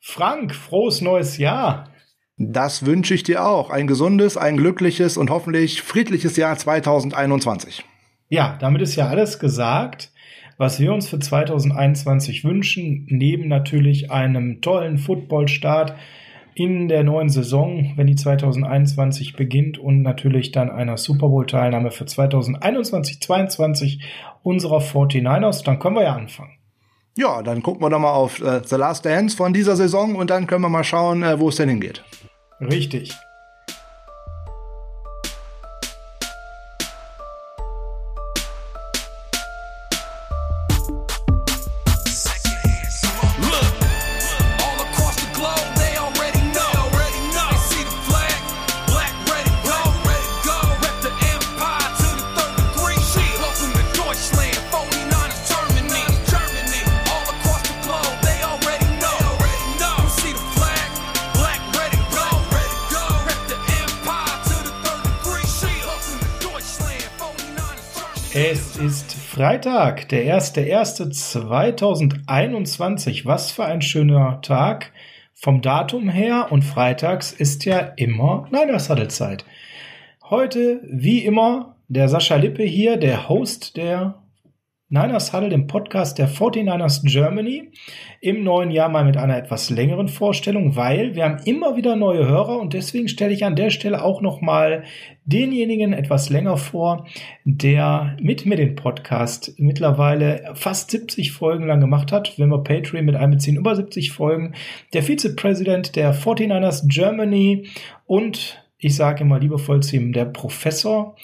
Frank, frohes neues Jahr. Das wünsche ich dir auch. Ein gesundes, ein glückliches und hoffentlich friedliches Jahr 2021. Ja, damit ist ja alles gesagt, was wir uns für 2021 wünschen, neben natürlich einem tollen Footballstart in der neuen Saison, wenn die 2021 beginnt und natürlich dann einer Super Bowl Teilnahme für 2021 22 unserer 49ers, dann können wir ja anfangen. Ja, dann gucken wir doch mal auf äh, The Last Dance von dieser Saison und dann können wir mal schauen, äh, wo es denn hingeht. Richtig. Freitag, der 1.1.2021. Was für ein schöner Tag vom Datum her. Und freitags ist ja immer Niners Huddle Zeit. Heute, wie immer, der Sascha Lippe hier, der Host der Niners Huddle, dem Podcast der 49ers Germany, im neuen Jahr mal mit einer etwas längeren Vorstellung, weil wir haben immer wieder neue Hörer und deswegen stelle ich an der Stelle auch nochmal denjenigen etwas länger vor, der mit mir den Podcast mittlerweile fast 70 Folgen lang gemacht hat, wenn wir Patreon mit einbeziehen, über 70 Folgen, der Vizepräsident der 49ers Germany und ich sage immer liebevoll zu ihm, der Professor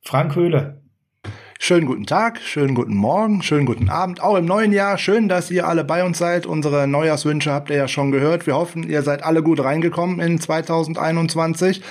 Frank Höhle. Schönen guten Tag, schönen guten Morgen, schönen guten Abend, auch im neuen Jahr. Schön, dass ihr alle bei uns seid. Unsere Neujahrswünsche habt ihr ja schon gehört. Wir hoffen, ihr seid alle gut reingekommen in 2021.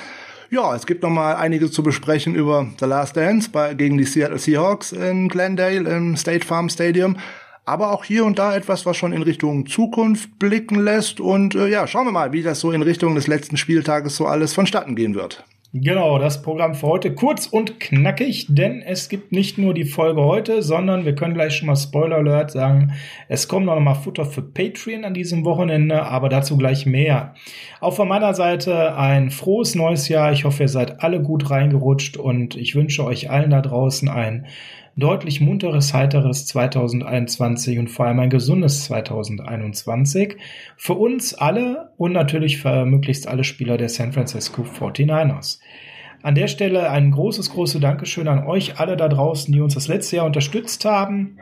Ja, es gibt noch mal einiges zu besprechen über The Last Dance bei, gegen die Seattle Seahawks in Glendale im State Farm Stadium. Aber auch hier und da etwas, was schon in Richtung Zukunft blicken lässt. Und äh, ja, schauen wir mal, wie das so in Richtung des letzten Spieltages so alles vonstatten gehen wird. Genau, das Programm für heute kurz und knackig, denn es gibt nicht nur die Folge heute, sondern wir können gleich schon mal Spoiler Alert sagen, es kommt noch mal Futter für Patreon an diesem Wochenende, aber dazu gleich mehr. Auch von meiner Seite ein frohes neues Jahr. Ich hoffe, ihr seid alle gut reingerutscht und ich wünsche euch allen da draußen ein deutlich munteres, heiteres 2021 und vor allem ein gesundes 2021 für uns alle und natürlich für möglichst alle Spieler der San Francisco 49ers. An der Stelle ein großes, großes Dankeschön an euch alle da draußen, die uns das letzte Jahr unterstützt haben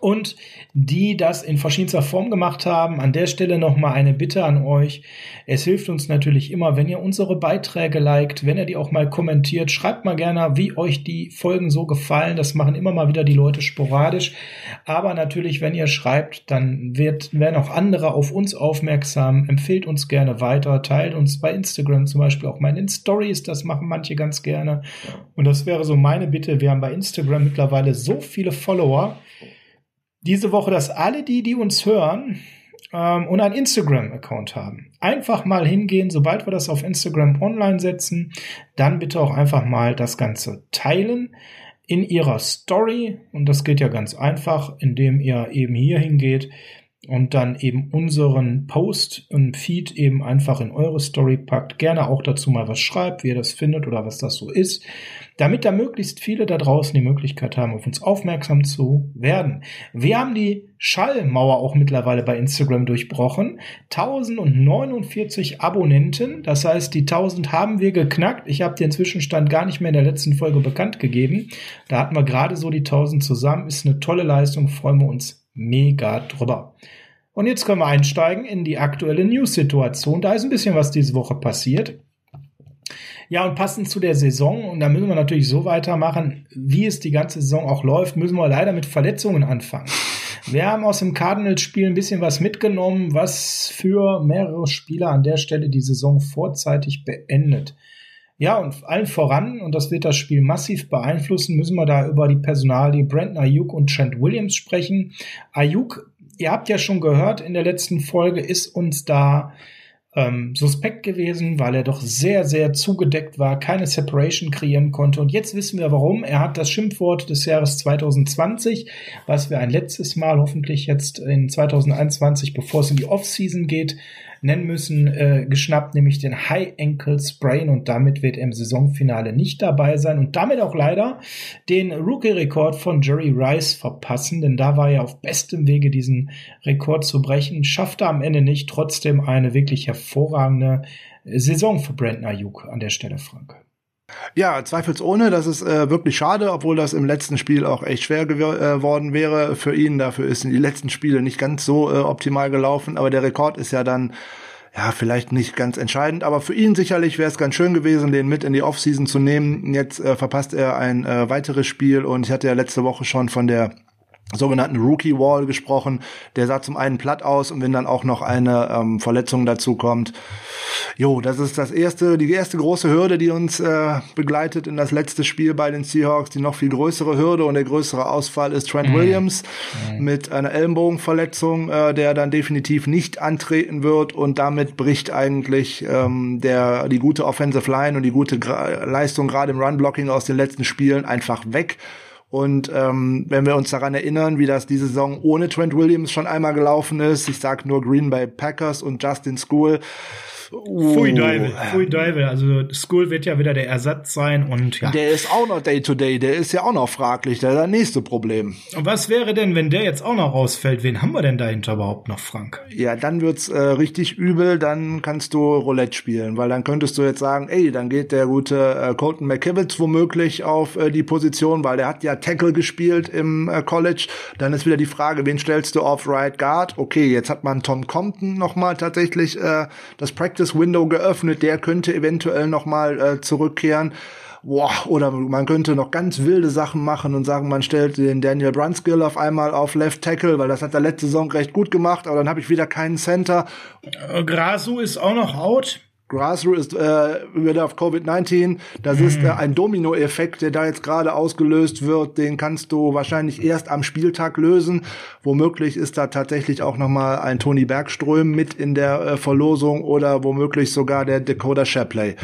und die das in verschiedenster Form gemacht haben. An der Stelle nochmal eine Bitte an euch. Es hilft uns natürlich immer, wenn ihr unsere Beiträge liked, wenn ihr die auch mal kommentiert. Schreibt mal gerne, wie euch die Folgen so gefallen. Das machen immer mal wieder die Leute sporadisch. Aber natürlich, wenn ihr schreibt, dann wird, werden auch andere auf uns aufmerksam. Empfehlt uns gerne weiter. Teilt uns bei Instagram zum Beispiel auch mal in Stories. Das machen manche ganz gerne. Und das wäre so meine Bitte. Wir haben bei Instagram mittlerweile so viele Follower diese Woche, dass alle die, die uns hören ähm, und einen Instagram-Account haben, einfach mal hingehen, sobald wir das auf Instagram online setzen, dann bitte auch einfach mal das Ganze teilen in ihrer Story. Und das geht ja ganz einfach, indem ihr eben hier hingeht und dann eben unseren Post und Feed eben einfach in eure Story packt. Gerne auch dazu mal was schreibt, wie ihr das findet oder was das so ist, damit da möglichst viele da draußen die Möglichkeit haben, auf uns aufmerksam zu werden. Wir haben die Schallmauer auch mittlerweile bei Instagram durchbrochen. 1049 Abonnenten, das heißt, die 1000 haben wir geknackt. Ich habe den Zwischenstand gar nicht mehr in der letzten Folge bekannt gegeben. Da hatten wir gerade so die 1000 zusammen. Ist eine tolle Leistung, freuen wir uns mega drüber. Und jetzt können wir einsteigen in die aktuelle News-Situation. Da ist ein bisschen was diese Woche passiert. Ja, und passend zu der Saison, und da müssen wir natürlich so weitermachen, wie es die ganze Saison auch läuft, müssen wir leider mit Verletzungen anfangen. Wir haben aus dem Cardinals-Spiel ein bisschen was mitgenommen, was für mehrere Spieler an der Stelle die Saison vorzeitig beendet. Ja, und allen voran, und das wird das Spiel massiv beeinflussen, müssen wir da über die Personalie Brandon Ayuk und Trent Williams sprechen. Ayuk, ihr habt ja schon gehört in der letzten Folge, ist uns da ähm, suspekt gewesen, weil er doch sehr, sehr zugedeckt war, keine Separation kreieren konnte. Und jetzt wissen wir warum. Er hat das Schimpfwort des Jahres 2020, was wir ein letztes Mal hoffentlich jetzt in 2021, bevor es in die Offseason geht, nennen müssen, äh, geschnappt, nämlich den High Ankle Sprain. Und damit wird er im Saisonfinale nicht dabei sein und damit auch leider den Rookie-Rekord von Jerry Rice verpassen, denn da war er auf bestem Wege, diesen Rekord zu brechen, schaffte am Ende nicht, trotzdem eine wirklich hervorragende Saison für Brandon Ayuk an der Stelle, Frank. Ja, zweifelsohne. Das ist äh, wirklich schade, obwohl das im letzten Spiel auch echt schwer geworden äh, wäre für ihn. Dafür ist in die letzten Spiele nicht ganz so äh, optimal gelaufen. Aber der Rekord ist ja dann ja, vielleicht nicht ganz entscheidend, aber für ihn sicherlich wäre es ganz schön gewesen, den mit in die Offseason zu nehmen. Jetzt äh, verpasst er ein äh, weiteres Spiel und ich hatte ja letzte Woche schon von der sogenannten Rookie Wall gesprochen. Der sah zum einen platt aus und wenn dann auch noch eine ähm, Verletzung dazu kommt. Jo, das ist das erste, die erste große Hürde, die uns äh, begleitet in das letzte Spiel bei den Seahawks. Die noch viel größere Hürde und der größere Ausfall ist Trent mhm. Williams mhm. mit einer Ellenbogenverletzung, äh, der dann definitiv nicht antreten wird und damit bricht eigentlich ähm, der die gute Offensive Line und die gute Gra Leistung gerade im Run Blocking aus den letzten Spielen einfach weg. Und ähm, wenn wir uns daran erinnern, wie das diese Saison ohne Trent Williams schon einmal gelaufen ist, ich sag nur Green Bay Packers und Justin School, Uh, Pfui Deivel, Pfui Deivel. Also School wird ja wieder der Ersatz sein und ja. Der ist auch noch Day-to-Day, -Day, der ist ja auch noch fraglich, der ist das nächste Problem. Und was wäre denn, wenn der jetzt auch noch rausfällt? Wen haben wir denn dahinter überhaupt noch, Frank? Ja, dann wird's äh, richtig übel, dann kannst du Roulette spielen, weil dann könntest du jetzt sagen, ey, dann geht der gute äh, Colton McKivitz womöglich auf äh, die Position, weil der hat ja Tackle gespielt im äh, College. Dann ist wieder die Frage, wen stellst du auf Right Guard? Okay, jetzt hat man Tom Compton nochmal tatsächlich äh, das Practice Practice Window geöffnet, der könnte eventuell noch mal äh, zurückkehren. Boah, oder man könnte noch ganz wilde Sachen machen und sagen, man stellt den Daniel Brunskill auf einmal auf Left Tackle, weil das hat er letzte Saison recht gut gemacht, aber dann habe ich wieder keinen Center. Äh, Grasu ist auch noch out. Grassroot ist äh, wieder auf Covid-19. Das mhm. ist äh, ein Dominoeffekt, der da jetzt gerade ausgelöst wird. Den kannst du wahrscheinlich erst am Spieltag lösen. Womöglich ist da tatsächlich auch noch mal ein Tony Bergström mit in der äh, Verlosung oder womöglich sogar der Dakota Shapley.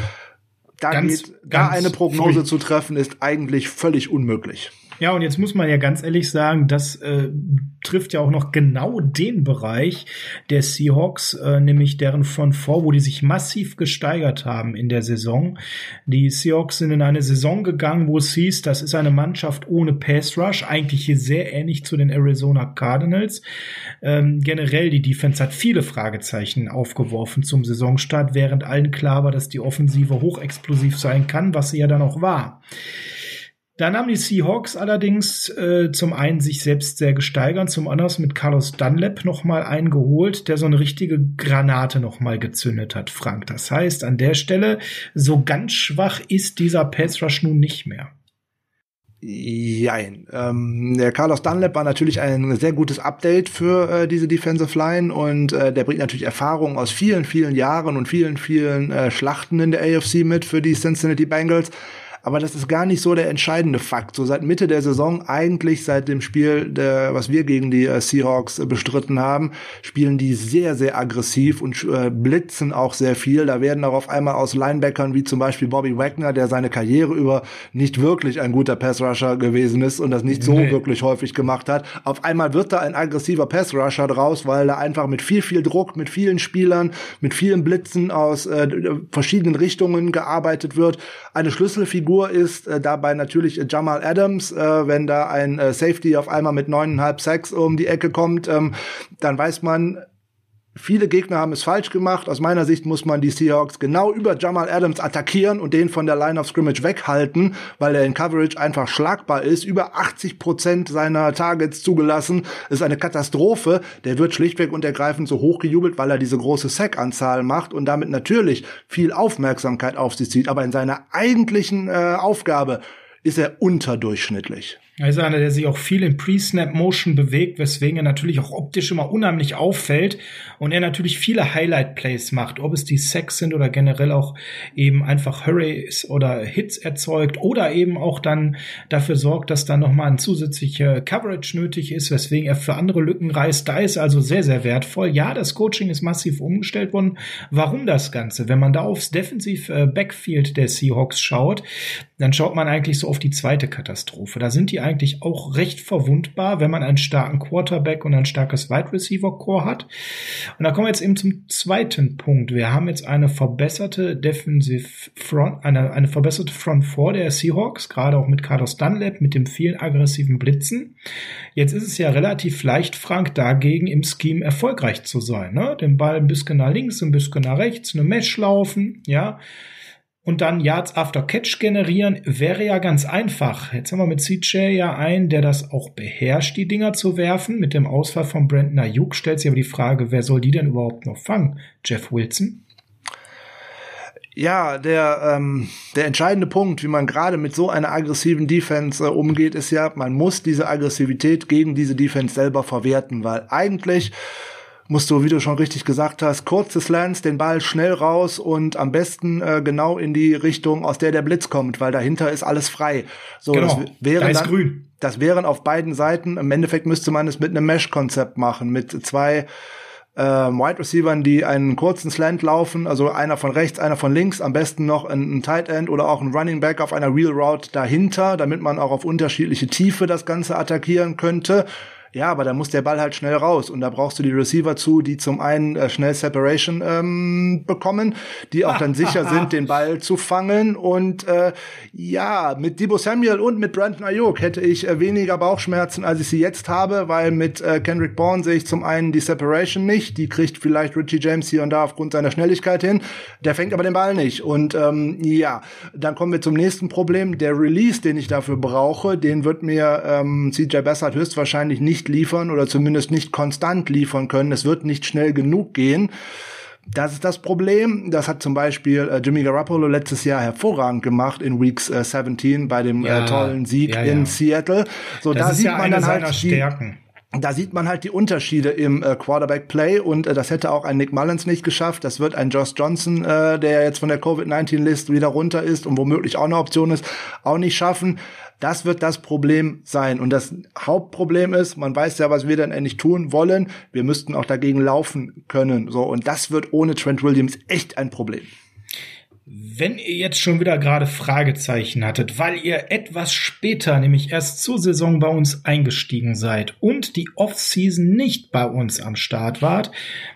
Da ganz, geht, da eine Prognose zu treffen, ist eigentlich völlig unmöglich. Ja, und jetzt muss man ja ganz ehrlich sagen, das äh, trifft ja auch noch genau den Bereich der Seahawks, äh, nämlich deren von vor, wo die sich massiv gesteigert haben in der Saison. Die Seahawks sind in eine Saison gegangen, wo es hieß, das ist eine Mannschaft ohne Pass Rush, eigentlich hier sehr ähnlich zu den Arizona Cardinals. Ähm, generell, die Defense hat viele Fragezeichen aufgeworfen zum Saisonstart, während allen klar war, dass die Offensive hochexplosiv sein kann, was sie ja dann auch war. Dann haben die Seahawks allerdings äh, zum einen sich selbst sehr gesteigert, zum anderen mit Carlos Dunlap nochmal eingeholt, der so eine richtige Granate nochmal gezündet hat, Frank. Das heißt, an der Stelle, so ganz schwach ist dieser Pass Rush nun nicht mehr. Jein. Ähm, der Carlos Dunlap war natürlich ein sehr gutes Update für äh, diese Defensive Line und äh, der bringt natürlich Erfahrung aus vielen, vielen Jahren und vielen, vielen äh, Schlachten in der AFC mit für die Cincinnati Bengals aber das ist gar nicht so der entscheidende Fakt. So seit Mitte der Saison, eigentlich seit dem Spiel, der, was wir gegen die äh, Seahawks äh, bestritten haben, spielen die sehr, sehr aggressiv und äh, blitzen auch sehr viel. Da werden auch auf einmal aus Linebackern wie zum Beispiel Bobby Wagner, der seine Karriere über nicht wirklich ein guter Passrusher gewesen ist und das nicht so nee. wirklich häufig gemacht hat. Auf einmal wird da ein aggressiver Passrusher draus, weil da einfach mit viel, viel Druck, mit vielen Spielern, mit vielen Blitzen aus äh, verschiedenen Richtungen gearbeitet wird. Eine Schlüsselfigur Figur ist äh, dabei natürlich Jamal Adams. Äh, wenn da ein äh, Safety auf einmal mit neuneinhalb Sacks um die Ecke kommt, ähm, dann weiß man, Viele Gegner haben es falsch gemacht. Aus meiner Sicht muss man die Seahawks genau über Jamal Adams attackieren und den von der Line of Scrimmage weghalten, weil er in Coverage einfach schlagbar ist. Über 80 Prozent seiner Targets zugelassen. ist eine Katastrophe. Der wird schlichtweg und ergreifend so hochgejubelt, weil er diese große Sack-Anzahl macht und damit natürlich viel Aufmerksamkeit auf sich zieht. Aber in seiner eigentlichen äh, Aufgabe ist er unterdurchschnittlich. Er ist einer, der sich auch viel in Pre-Snap-Motion bewegt, weswegen er natürlich auch optisch immer unheimlich auffällt und er natürlich viele Highlight-Plays macht, ob es die Sex sind oder generell auch eben einfach Hurries oder Hits erzeugt oder eben auch dann dafür sorgt, dass dann nochmal ein zusätzlicher Coverage nötig ist, weswegen er für andere Lücken reißt. Da ist also sehr, sehr wertvoll. Ja, das Coaching ist massiv umgestellt worden. Warum das Ganze? Wenn man da aufs Defensiv-Backfield der Seahawks schaut, dann schaut man eigentlich so auf die zweite Katastrophe. Da sind die eigentlich auch recht verwundbar, wenn man einen starken Quarterback und ein starkes Wide Receiver Core hat. Und da kommen wir jetzt eben zum zweiten Punkt. Wir haben jetzt eine verbesserte Defensive Front, eine, eine verbesserte Front vor der Seahawks, gerade auch mit Carlos Dunlap, mit dem vielen aggressiven Blitzen. Jetzt ist es ja relativ leicht, Frank, dagegen im Scheme erfolgreich zu sein. Ne? Den Ball ein bisschen nach links, ein bisschen nach rechts, eine Mesh laufen, ja und dann Yards after Catch generieren, wäre ja ganz einfach. Jetzt haben wir mit CJ ja einen, der das auch beherrscht, die Dinger zu werfen. Mit dem Ausfall von Brandon Ayuk stellt sich aber die Frage, wer soll die denn überhaupt noch fangen? Jeff Wilson? Ja, der, ähm, der entscheidende Punkt, wie man gerade mit so einer aggressiven Defense äh, umgeht, ist ja, man muss diese Aggressivität gegen diese Defense selber verwerten, weil eigentlich musst du, wie du schon richtig gesagt hast, kurzes Lance, den Ball schnell raus und am besten äh, genau in die Richtung, aus der der Blitz kommt, weil dahinter ist alles frei. So, genau, das wäre da ist dann, grün. Das wären auf beiden Seiten. Im Endeffekt müsste man es mit einem Mesh-Konzept machen, mit zwei äh, Wide Receivern, die einen kurzen Slant laufen, also einer von rechts, einer von links, am besten noch ein, ein Tight End oder auch ein Running Back auf einer Real Route dahinter, damit man auch auf unterschiedliche Tiefe das Ganze attackieren könnte. Ja, aber da muss der Ball halt schnell raus und da brauchst du die Receiver zu, die zum einen äh, schnell Separation ähm, bekommen, die auch dann sicher sind, den Ball zu fangen und äh, ja, mit Debo Samuel und mit Brandon Ayuk hätte ich äh, weniger Bauchschmerzen, als ich sie jetzt habe, weil mit äh, Kendrick Bourne sehe ich zum einen die Separation nicht, die kriegt vielleicht Richie James hier und da aufgrund seiner Schnelligkeit hin, der fängt aber den Ball nicht und ähm, ja, dann kommen wir zum nächsten Problem, der Release, den ich dafür brauche, den wird mir ähm, CJ Bessert höchstwahrscheinlich nicht nicht liefern oder zumindest nicht konstant liefern können. Es wird nicht schnell genug gehen. Das ist das Problem. Das hat zum Beispiel äh, Jimmy Garoppolo letztes Jahr hervorragend gemacht in Weeks äh, 17 bei dem äh, ja, äh, tollen Sieg ja, ja. in Seattle. So, das da sieht man dann halt die, Stärken da sieht man halt die Unterschiede im äh, Quarterback-Play und äh, das hätte auch ein Nick Mullins nicht geschafft. Das wird ein Josh Johnson, äh, der jetzt von der Covid-19-List wieder runter ist und womöglich auch eine Option ist, auch nicht schaffen. Das wird das Problem sein. Und das Hauptproblem ist, man weiß ja, was wir dann endlich tun wollen. Wir müssten auch dagegen laufen können. So. Und das wird ohne Trent Williams echt ein Problem. Wenn ihr jetzt schon wieder gerade Fragezeichen hattet, weil ihr etwas später, nämlich erst zur Saison bei uns eingestiegen seid und die Offseason nicht bei uns am Start wart,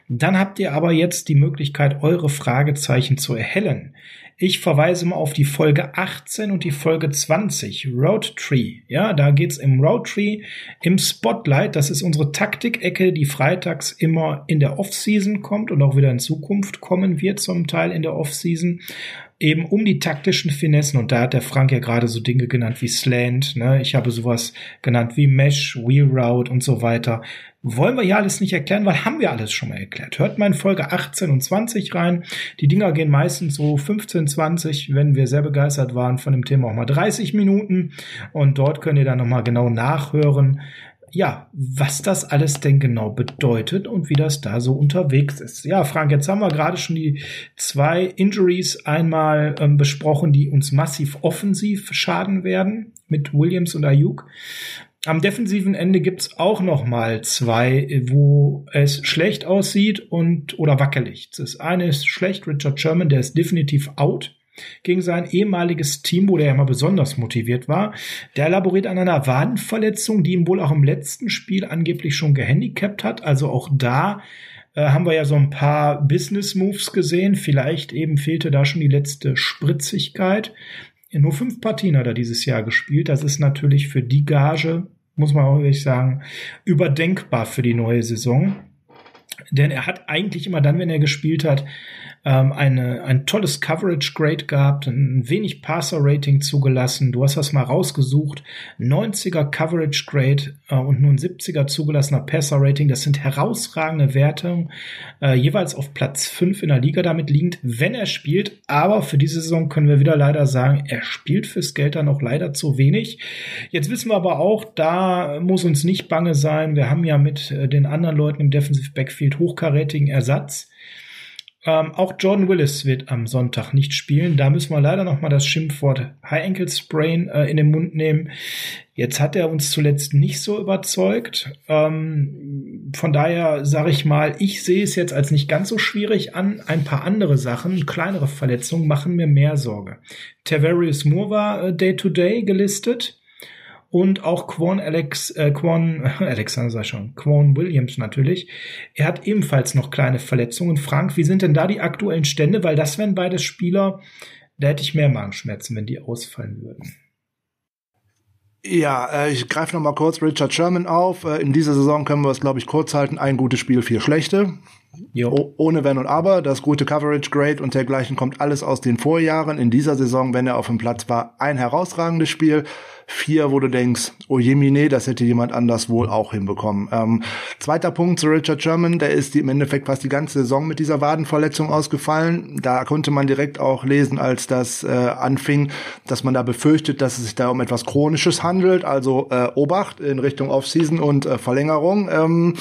dann habt ihr aber jetzt die Möglichkeit, eure Fragezeichen zu erhellen. Ich verweise mal auf die Folge 18 und die Folge 20, Road Tree. Ja, da geht's im Road Tree im Spotlight. Das ist unsere Taktikecke, die freitags immer in der Off-Season kommt und auch wieder in Zukunft kommen wird zum Teil in der Off-Season eben um die taktischen Finessen. Und da hat der Frank ja gerade so Dinge genannt wie Slant. Ne? Ich habe sowas genannt wie Mesh, Wheel Route und so weiter. Wollen wir ja alles nicht erklären, weil haben wir alles schon mal erklärt. Hört mal in Folge 18 und 20 rein. Die Dinger gehen meistens so 15, 20, wenn wir sehr begeistert waren von dem Thema auch mal 30 Minuten. Und dort könnt ihr dann nochmal genau nachhören, ja, was das alles denn genau bedeutet und wie das da so unterwegs ist. Ja, Frank, jetzt haben wir gerade schon die zwei Injuries einmal ähm, besprochen, die uns massiv offensiv schaden werden mit Williams und Ayuk. Am defensiven Ende gibt's auch noch mal zwei, wo es schlecht aussieht und oder wackelig. Das eine ist schlecht, Richard Sherman, der ist definitiv out gegen sein ehemaliges Team, wo der ja mal besonders motiviert war. Der laboriert an einer Wadenverletzung, die ihn wohl auch im letzten Spiel angeblich schon gehandicapt hat. Also auch da äh, haben wir ja so ein paar Business Moves gesehen. Vielleicht eben fehlte da schon die letzte Spritzigkeit. Nur fünf Partien hat er dieses Jahr gespielt. Das ist natürlich für die Gage, muss man auch wirklich sagen, überdenkbar für die neue Saison. denn er hat eigentlich immer dann, wenn er gespielt hat, ähm, eine, ein tolles Coverage Grade gehabt, ein wenig Passer Rating zugelassen. Du hast das mal rausgesucht. 90er Coverage Grade äh, und nur ein 70er zugelassener Passer Rating. Das sind herausragende Wertungen, äh, jeweils auf Platz 5 in der Liga damit liegend, wenn er spielt. Aber für diese Saison können wir wieder leider sagen, er spielt fürs Geld dann noch leider zu wenig. Jetzt wissen wir aber auch, da muss uns nicht bange sein. Wir haben ja mit äh, den anderen Leuten im Defensive Backfield hochkarätigen Ersatz. Ähm, auch Jordan Willis wird am Sonntag nicht spielen. Da müssen wir leider noch mal das Schimpfwort High Ankle Sprain äh, in den Mund nehmen. Jetzt hat er uns zuletzt nicht so überzeugt. Ähm, von daher sage ich mal, ich sehe es jetzt als nicht ganz so schwierig an. Ein paar andere Sachen, kleinere Verletzungen machen mir mehr Sorge. Tavarius Moore war äh, Day-to-Day -Day gelistet und auch Quan Alex, äh, Quan, Alexander sei schon, Quan Williams natürlich. Er hat ebenfalls noch kleine Verletzungen. Frank, wie sind denn da die aktuellen Stände? Weil das wären beide Spieler, da hätte ich mehr Magenschmerzen, wenn die ausfallen würden. Ja, äh, ich greife noch mal kurz Richard Sherman auf. Äh, in dieser Saison können wir es, glaube ich, kurz halten. Ein gutes Spiel, vier schlechte. Ohne Wenn und Aber. Das gute Coverage Grade und dergleichen kommt alles aus den Vorjahren. In dieser Saison, wenn er auf dem Platz war, ein herausragendes Spiel vier, wo du denkst, oh jemine, das hätte jemand anders wohl auch hinbekommen. Ähm, zweiter Punkt zu Richard Sherman, der ist im Endeffekt fast die ganze Saison mit dieser Wadenverletzung ausgefallen. Da konnte man direkt auch lesen, als das äh, anfing, dass man da befürchtet, dass es sich da um etwas Chronisches handelt. Also äh, Obacht in Richtung Offseason und äh, Verlängerung. Ähm,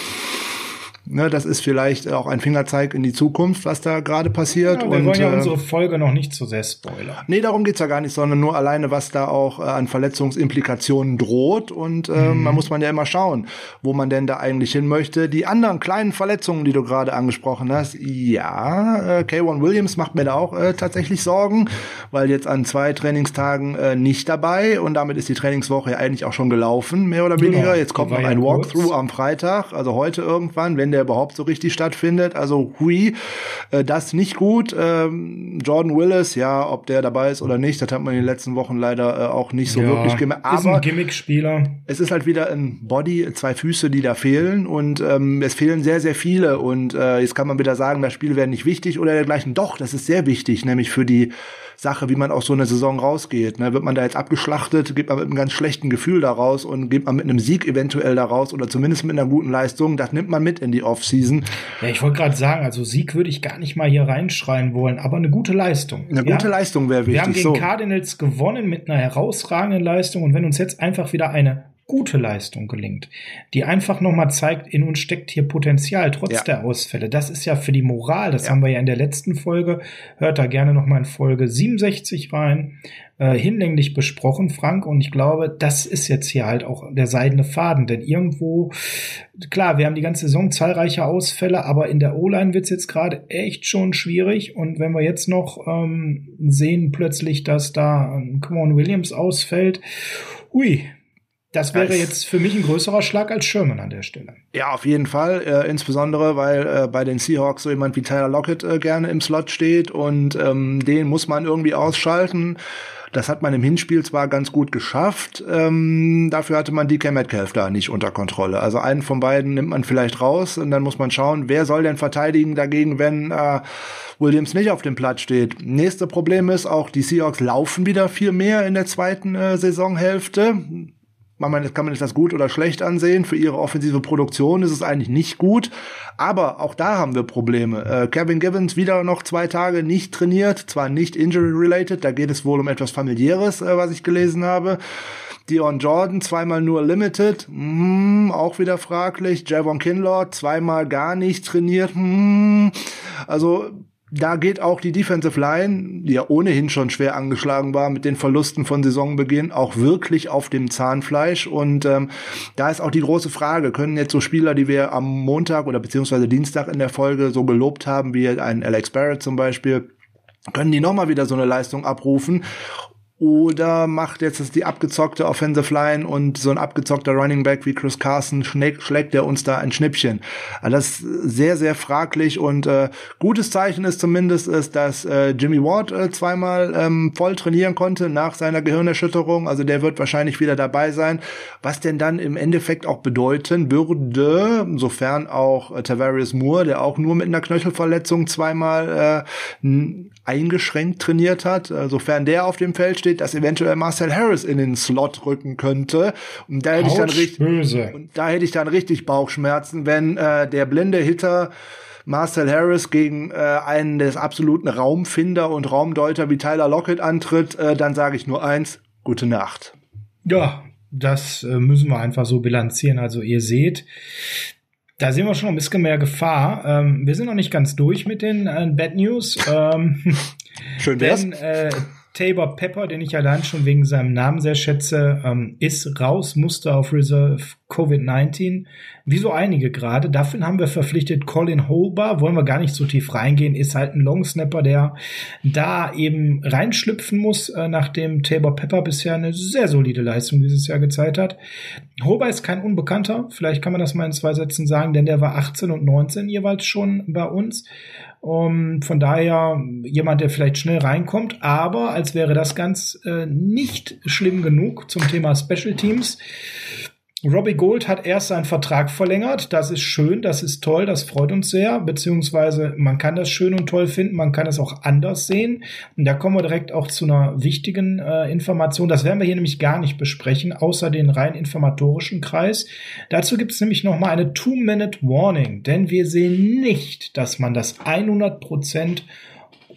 Ne, das ist vielleicht auch ein Fingerzeig in die Zukunft, was da gerade passiert. Ja, wir und, wollen ja äh, unsere Folge noch nicht zu sehr spoilern. Nee, darum geht's ja gar nicht, sondern nur alleine, was da auch äh, an Verletzungsimplikationen droht. Und äh, mhm. man muss man ja immer schauen, wo man denn da eigentlich hin möchte. Die anderen kleinen Verletzungen, die du gerade angesprochen hast, ja, äh, K1 Williams macht mir da auch äh, tatsächlich Sorgen, weil jetzt an zwei Trainingstagen äh, nicht dabei und damit ist die Trainingswoche ja eigentlich auch schon gelaufen, mehr oder weniger. Genau. Jetzt kommt noch ein Walkthrough am Freitag, also heute irgendwann, wenn der der überhaupt so richtig stattfindet. Also hui, äh, das nicht gut. Ähm, Jordan Willis, ja, ob der dabei ist oder nicht, das hat man in den letzten Wochen leider äh, auch nicht so ja, wirklich gemerkt. Aber ist ein Gimmick-Spieler. Es ist halt wieder ein Body, zwei Füße, die da fehlen und ähm, es fehlen sehr, sehr viele. Und äh, jetzt kann man wieder sagen, das Spiel wäre nicht wichtig oder dergleichen. Doch, das ist sehr wichtig, nämlich für die Sache, wie man aus so einer Saison rausgeht. Ne? Wird man da jetzt abgeschlachtet, geht man mit einem ganz schlechten Gefühl daraus und geht man mit einem Sieg eventuell daraus oder zumindest mit einer guten Leistung, das nimmt man mit in die Offseason. Ja, ich wollte gerade sagen, also Sieg würde ich gar nicht mal hier reinschreien wollen, aber eine gute Leistung. Eine ja? gute Leistung wäre wichtig. Wir haben gegen so. Cardinals gewonnen mit einer herausragenden Leistung und wenn uns jetzt einfach wieder eine gute Leistung gelingt, die einfach nochmal zeigt, in uns steckt hier Potenzial, trotz ja. der Ausfälle. Das ist ja für die Moral, das ja. haben wir ja in der letzten Folge, hört da gerne nochmal in Folge 67 rein, äh, hinlänglich besprochen, Frank, und ich glaube, das ist jetzt hier halt auch der seidene Faden, denn irgendwo, klar, wir haben die ganze Saison zahlreiche Ausfälle, aber in der O-Line wird's jetzt gerade echt schon schwierig und wenn wir jetzt noch ähm, sehen plötzlich, dass da ein Quon Williams ausfällt, hui, das wäre jetzt für mich ein größerer Schlag als Sherman an der Stelle. Ja, auf jeden Fall. Äh, insbesondere, weil äh, bei den Seahawks so jemand wie Tyler Lockett äh, gerne im Slot steht und ähm, den muss man irgendwie ausschalten. Das hat man im Hinspiel zwar ganz gut geschafft, ähm, dafür hatte man DK Metcalf da nicht unter Kontrolle. Also einen von beiden nimmt man vielleicht raus und dann muss man schauen, wer soll denn verteidigen dagegen, wenn äh, Williams nicht auf dem Platz steht. Nächste Problem ist auch, die Seahawks laufen wieder viel mehr in der zweiten äh, Saisonhälfte man, kann man das gut oder schlecht ansehen. Für ihre offensive Produktion ist es eigentlich nicht gut. Aber auch da haben wir Probleme. Äh, Kevin Givens wieder noch zwei Tage nicht trainiert, zwar nicht injury-related, da geht es wohl um etwas familiäres, äh, was ich gelesen habe. Dion Jordan zweimal nur limited, hm, auch wieder fraglich. Javon Kinlaw zweimal gar nicht trainiert, hm. Also da geht auch die Defensive Line, die ja ohnehin schon schwer angeschlagen war mit den Verlusten von Saisonbeginn, auch wirklich auf dem Zahnfleisch. Und ähm, da ist auch die große Frage, können jetzt so Spieler, die wir am Montag oder beziehungsweise Dienstag in der Folge so gelobt haben, wie ein Alex Barrett zum Beispiel, können die nochmal wieder so eine Leistung abrufen? Oder macht jetzt die abgezockte Offensive Line und so ein abgezockter Running Back wie Chris Carson schlägt, schlägt er uns da ein Schnippchen? Also das ist sehr, sehr fraglich und äh, gutes Zeichen ist zumindest, ist, dass äh, Jimmy Ward äh, zweimal ähm, voll trainieren konnte nach seiner Gehirnerschütterung. Also der wird wahrscheinlich wieder dabei sein. Was denn dann im Endeffekt auch bedeuten würde, sofern auch äh, Tavarius Moore, der auch nur mit einer Knöchelverletzung zweimal äh, eingeschränkt trainiert hat, äh, sofern der auf dem Feld steht, steht, dass eventuell Marcel Harris in den Slot rücken könnte. Und da hätte ich dann richtig, und da hätte ich dann richtig Bauchschmerzen, wenn äh, der blinde Hitter Marcel Harris gegen äh, einen des absoluten Raumfinder und Raumdeuter wie Tyler Lockett antritt, äh, dann sage ich nur eins: Gute Nacht. Ja, das äh, müssen wir einfach so bilanzieren. Also ihr seht, da sehen wir schon ein bisschen mehr Gefahr. Ähm, wir sind noch nicht ganz durch mit den äh, Bad News. Ähm, Schön wär's. Denn, äh, Tabor Pepper, den ich allein schon wegen seinem Namen sehr schätze, ähm, ist raus, musste auf Reserve Covid-19. Wie so einige gerade. Dafür haben wir verpflichtet Colin Holbar. Wollen wir gar nicht so tief reingehen. Ist halt ein Longsnapper, der da eben reinschlüpfen muss, äh, nachdem Tabor Pepper bisher eine sehr solide Leistung dieses Jahr gezeigt hat. Holbar ist kein Unbekannter. Vielleicht kann man das mal in zwei Sätzen sagen, denn der war 18 und 19 jeweils schon bei uns. Um, von daher jemand, der vielleicht schnell reinkommt, aber als wäre das ganz äh, nicht schlimm genug zum Thema Special Teams. Robbie Gold hat erst seinen Vertrag verlängert. Das ist schön, das ist toll, das freut uns sehr. Beziehungsweise man kann das schön und toll finden, man kann es auch anders sehen. Und da kommen wir direkt auch zu einer wichtigen äh, Information. Das werden wir hier nämlich gar nicht besprechen, außer den rein informatorischen Kreis. Dazu gibt es nämlich noch mal eine Two-Minute-Warning, denn wir sehen nicht, dass man das 100 Prozent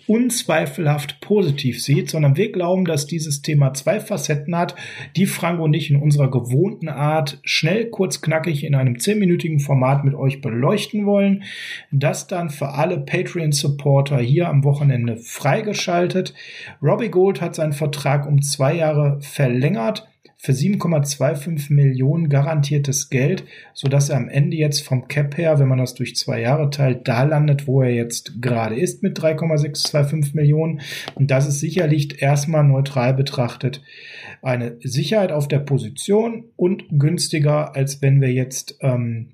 unzweifelhaft positiv sieht, sondern wir glauben, dass dieses Thema zwei Facetten hat, die Frank und ich in unserer gewohnten Art schnell, kurz, knackig in einem zehnminütigen Format mit euch beleuchten wollen. Das dann für alle Patreon-Supporter hier am Wochenende freigeschaltet. Robbie Gold hat seinen Vertrag um zwei Jahre verlängert für 7,25 Millionen garantiertes Geld, so dass er am Ende jetzt vom Cap her, wenn man das durch zwei Jahre teilt, da landet, wo er jetzt gerade ist mit 3,625 Millionen. Und das ist sicherlich erstmal neutral betrachtet eine Sicherheit auf der Position und günstiger, als wenn wir jetzt ähm,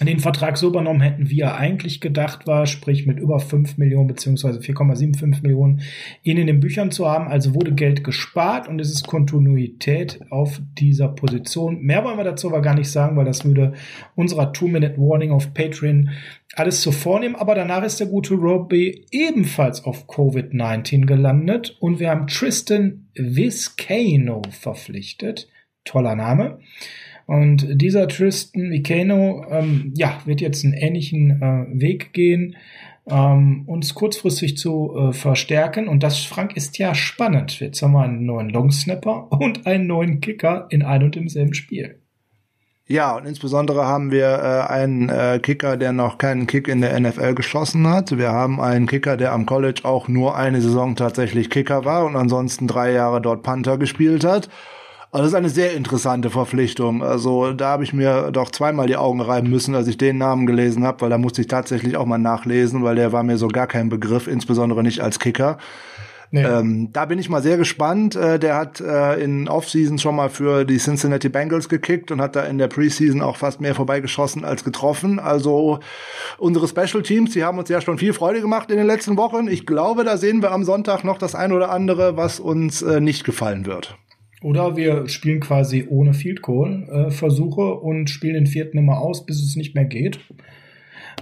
den Vertrag so übernommen hätten, wie er eigentlich gedacht war, sprich mit über 5 Millionen beziehungsweise 4,75 Millionen ihn in den Büchern zu haben. Also wurde Geld gespart und es ist Kontinuität auf dieser Position. Mehr wollen wir dazu aber gar nicht sagen, weil das würde unserer Two-Minute-Warning auf Patreon alles zu vornehmen. Aber danach ist der gute Robbie ebenfalls auf Covid-19 gelandet und wir haben Tristan Vizcaino verpflichtet. Toller Name. Und dieser Tristan Mikano ähm, ja, wird jetzt einen ähnlichen äh, Weg gehen, ähm, uns kurzfristig zu äh, verstärken. Und das, Frank, ist ja spannend. Jetzt haben wir einen neuen Longsnapper und einen neuen Kicker in ein und demselben Spiel. Ja, und insbesondere haben wir äh, einen äh, Kicker, der noch keinen Kick in der NFL geschossen hat. Wir haben einen Kicker, der am College auch nur eine Saison tatsächlich Kicker war und ansonsten drei Jahre dort Panther gespielt hat. Also das ist eine sehr interessante Verpflichtung. Also da habe ich mir doch zweimal die Augen reiben müssen, als ich den Namen gelesen habe, weil da musste ich tatsächlich auch mal nachlesen, weil der war mir so gar kein Begriff, insbesondere nicht als Kicker. Nee. Ähm, da bin ich mal sehr gespannt. Äh, der hat äh, in Offseason schon mal für die Cincinnati Bengals gekickt und hat da in der Preseason auch fast mehr vorbeigeschossen als getroffen. Also unsere Special Teams, die haben uns ja schon viel Freude gemacht in den letzten Wochen. Ich glaube, da sehen wir am Sonntag noch das ein oder andere, was uns äh, nicht gefallen wird. Oder wir spielen quasi ohne Field Goal äh, Versuche und spielen den vierten immer aus, bis es nicht mehr geht.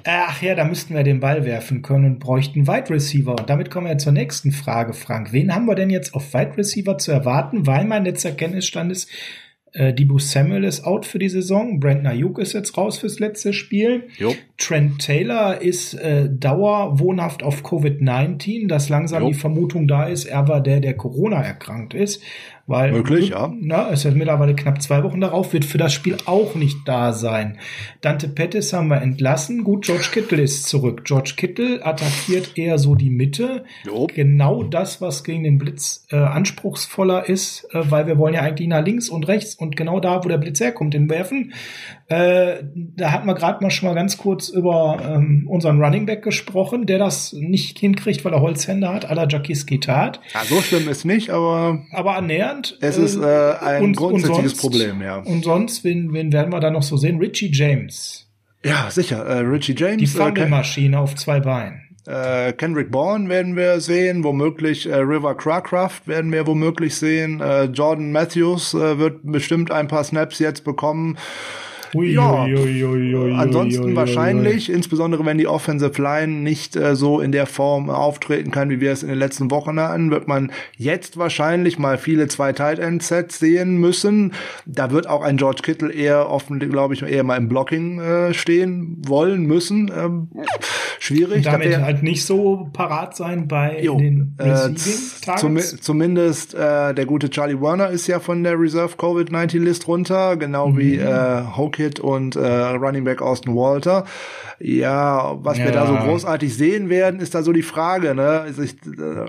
Ach ja, da müssten wir den Ball werfen können und bräuchten Wide Receiver. Und damit kommen wir zur nächsten Frage, Frank. Wen haben wir denn jetzt auf Wide Receiver zu erwarten? Weil mein letzter Kenntnisstand ist, äh, Dibu Samuel ist out für die Saison. Brandon Ayuk ist jetzt raus fürs letzte Spiel. Jo. Trent Taylor ist äh, dauerwohnhaft auf Covid-19, dass langsam jo. die Vermutung da ist, er war der, der Corona erkrankt ist. Weil, Möglich, ja. Na, es ist mittlerweile knapp zwei Wochen darauf, wird für das Spiel auch nicht da sein. Dante Pettis haben wir entlassen. Gut, George Kittle ist zurück. George Kittle attackiert eher so die Mitte. Jo. Genau das, was gegen den Blitz äh, anspruchsvoller ist, äh, weil wir wollen ja eigentlich nach links und rechts und genau da, wo der Blitz herkommt, den werfen. Äh, da hat man gerade mal schon mal ganz kurz über ähm, unseren Running Back gesprochen, der das nicht hinkriegt, weil er Holzhände hat, aller Jakiski tat. Ja, so schlimm ist nicht, aber aber annähernd. Es ist äh, ein und, grundsätzliches und sonst, Problem, ja. Und sonst, wen, wen werden wir da noch so sehen? Richie James. Ja, sicher. Äh, Richie James. Die Fumble-Maschine äh, auf zwei Beinen. Äh, Kendrick Bourne werden wir sehen, womöglich äh, River Cracraft werden wir womöglich sehen. Äh, Jordan Matthews äh, wird bestimmt ein paar Snaps jetzt bekommen. Ui, ja, ui, ui, ansonsten wahrscheinlich, insbesondere wenn die Offensive Line nicht äh, so in der Form auftreten kann, wie wir es in den letzten Wochen hatten, wird man jetzt wahrscheinlich mal viele zwei Tight End Sets sehen müssen. Da wird auch ein George Kittle eher offen, glaube ich, eher mal im Blocking äh, stehen wollen müssen. Ähm, schwierig. Und damit er, halt nicht so parat sein bei jo, den äh, Receiving äh, zum, Zumindest äh, der gute Charlie Werner ist ja von der Reserve Covid-19 List runter, genau mhm. wie äh, Hoke Pickett und äh, Running Back Austin Walter. Ja, was ja. wir da so großartig sehen werden, ist da so die Frage. Ne? Ich, äh,